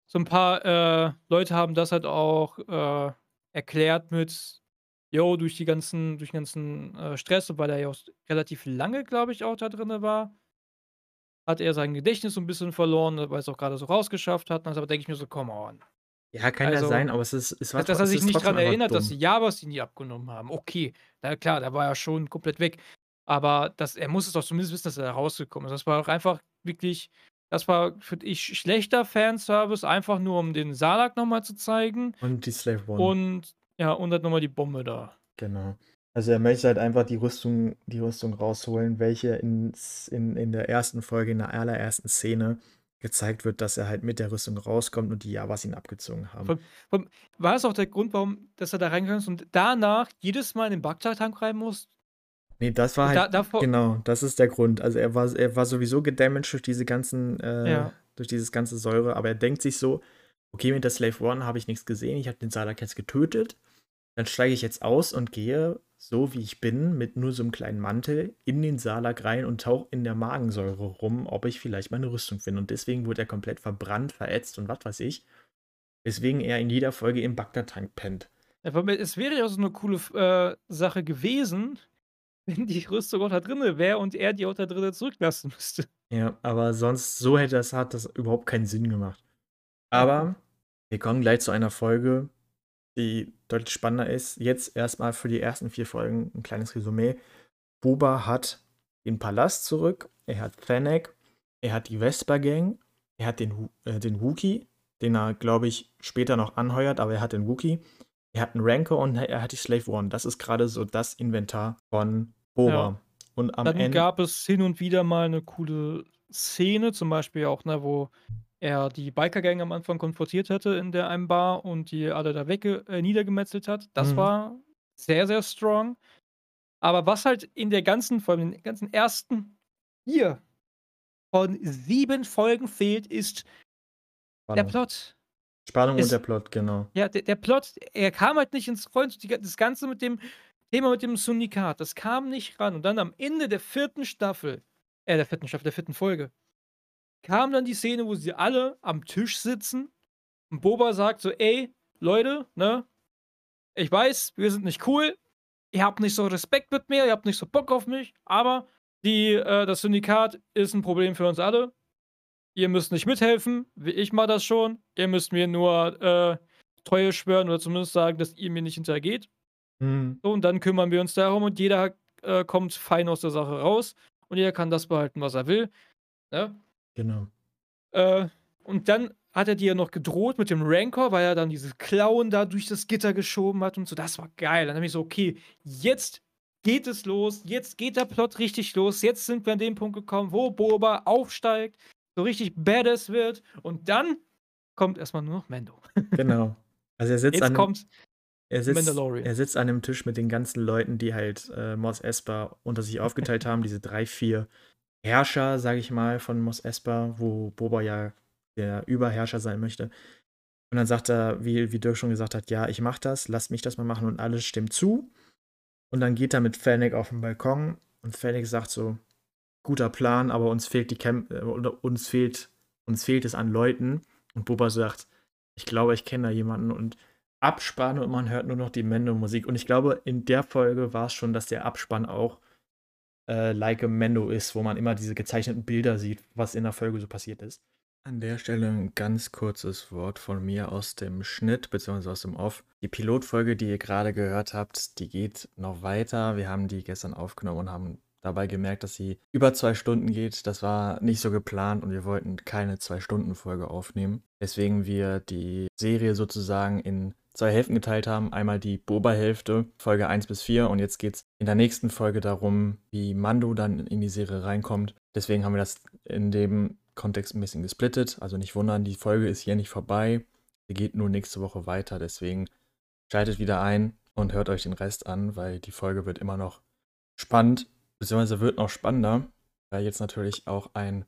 Speaker 2: so ein paar äh, Leute haben das halt auch äh, erklärt mit, jo, durch die ganzen, durch den ganzen äh, Stress, weil er ja auch relativ lange, glaube ich, auch da drin war, hat er sein Gedächtnis so ein bisschen verloren, weil er es auch gerade so rausgeschafft hat. Also denke ich mir so, come on.
Speaker 1: Ja, kann also, ja sein, aber es ist, es
Speaker 2: war Dass er sich nicht daran erinnert, dumm. dass die Javas ihn nie abgenommen haben. Okay, na klar, da war er schon komplett weg. Aber das, er muss es doch zumindest wissen, dass er da rausgekommen ist. Das war auch einfach wirklich das war, finde ich, schlechter Fanservice, einfach nur um den Salak nochmal zu zeigen.
Speaker 1: Und die Slave One.
Speaker 2: Und ja, und dann nochmal die Bombe da.
Speaker 1: Genau. Also er möchte halt einfach die Rüstung, die Rüstung rausholen, welche in, in, in der ersten Folge, in der allerersten Szene gezeigt wird, dass er halt mit der Rüstung rauskommt und die Javas ihn abgezogen haben.
Speaker 2: War das auch der Grund, warum dass er da reingegangen ist und danach jedes Mal in den Bagdad-Tank rein muss?
Speaker 1: Nee, das war halt, da, genau, das ist der Grund. Also er war, er war sowieso gedamaged durch diese ganzen, äh, ja. durch dieses ganze Säure, aber er denkt sich so, okay, mit der Slave One habe ich nichts gesehen, ich habe den Salak jetzt getötet, dann steige ich jetzt aus und gehe, so wie ich bin, mit nur so einem kleinen Mantel in den Salak rein und tauche in der Magensäure rum, ob ich vielleicht meine Rüstung finde. Und deswegen wurde er komplett verbrannt, verätzt und was weiß ich. Weswegen er in jeder Folge im Bagdad-Tank pennt.
Speaker 2: Es wäre ja so eine coole äh, Sache gewesen, (laughs) wenn die Rüstung auch da drin wäre und er die auch da drin zurücklassen müsste.
Speaker 1: Ja, aber sonst, so hätte das, hat das überhaupt keinen Sinn gemacht. Aber wir kommen gleich zu einer Folge, die deutlich spannender ist. Jetzt erstmal für die ersten vier Folgen ein kleines Resümee. Boba hat den Palast zurück, er hat Fennec, er hat die Vesper-Gang, er hat den, äh, den Wookie, den er, glaube ich, später noch anheuert, aber er hat den Wookie. Er hat einen Rancor und er hat die Slave One. Das ist gerade so das Inventar von Boba. Ja. Und am
Speaker 2: Dann
Speaker 1: Ende.
Speaker 2: gab es hin und wieder mal eine coole Szene, zum Beispiel auch, ne, wo er die Biker-Gang am Anfang konfrontiert hatte in der einen Bar und die alle da weg äh, niedergemetzelt hat. Das mhm. war sehr, sehr strong. Aber was halt in der ganzen, vor allem in den ganzen ersten vier von sieben Folgen fehlt, ist der Plot.
Speaker 1: Spannung ist, und der Plot, genau.
Speaker 2: Ja, der, der, Plot, er kam halt nicht ins Rollen. Das Ganze mit dem Thema mit dem Syndikat, das kam nicht ran. Und dann am Ende der vierten Staffel, äh, der vierten Staffel, der vierten Folge, kam dann die Szene, wo sie alle am Tisch sitzen und Boba sagt so, ey, Leute, ne, ich weiß, wir sind nicht cool, ihr habt nicht so Respekt mit mir, ihr habt nicht so Bock auf mich, aber die, äh, das Syndikat ist ein Problem für uns alle. Ihr müsst nicht mithelfen, wie ich mal das schon. Ihr müsst mir nur äh, Treue schwören oder zumindest sagen, dass ihr mir nicht hintergeht. Mhm. So, und dann kümmern wir uns darum und jeder äh, kommt fein aus der Sache raus und jeder kann das behalten, was er will. Ne?
Speaker 1: Genau.
Speaker 2: Äh, und dann hat er dir ja noch gedroht mit dem Rancor, weil er dann diese Klauen da durch das Gitter geschoben hat und so. Das war geil. Dann habe ich so, okay, jetzt geht es los, jetzt geht der Plot richtig los, jetzt sind wir an dem Punkt gekommen, wo Boba aufsteigt, so richtig badass wird und dann kommt erstmal nur noch Mando. (laughs)
Speaker 1: Genau. Also er sitzt
Speaker 2: jetzt
Speaker 1: an
Speaker 2: kommt
Speaker 1: er sitzt, er sitzt an einem Tisch mit den ganzen Leuten, die halt äh, Mos Espa unter sich aufgeteilt haben, diese drei, vier Herrscher, sage ich mal, von Mos Espa, wo Boba ja der Überherrscher sein möchte. Und dann sagt er, wie, wie Dirk schon gesagt hat, ja, ich mach das, lasst mich das mal machen und alles stimmt zu. Und dann geht er mit Fennec auf den Balkon und Fennec sagt so, guter Plan, aber uns fehlt die Camp äh, uns fehlt, uns fehlt es an Leuten. Und Boba sagt, ich glaube, ich kenne da jemanden und Abspann und man hört nur noch die Mendo-Musik. Und ich glaube, in der Folge war es schon, dass der Abspann auch äh, Like a Mendo ist, wo man immer diese gezeichneten Bilder sieht, was in der Folge so passiert ist. An der Stelle ein ganz kurzes Wort von mir aus dem Schnitt bzw. aus dem Off. Die Pilotfolge, die ihr gerade gehört habt, die geht noch weiter. Wir haben die gestern aufgenommen und haben dabei gemerkt, dass sie über zwei Stunden geht. Das war nicht so geplant und wir wollten keine Zwei-Stunden-Folge aufnehmen. Deswegen wir die Serie sozusagen in zwei Hälften geteilt haben. Einmal die Boba-Hälfte, Folge 1 bis 4 und jetzt geht es in der nächsten Folge darum, wie Mando dann in die Serie reinkommt. Deswegen haben wir das in dem Kontext ein bisschen gesplittet. Also nicht wundern, die Folge ist hier nicht vorbei. Sie geht nur nächste Woche weiter. Deswegen schaltet wieder ein und hört euch den Rest an, weil die Folge wird immer noch spannend, beziehungsweise wird noch spannender, weil jetzt natürlich auch ein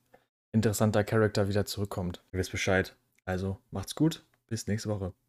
Speaker 1: interessanter Charakter wieder zurückkommt. Ihr wisst Bescheid. Also macht's gut. Bis nächste Woche.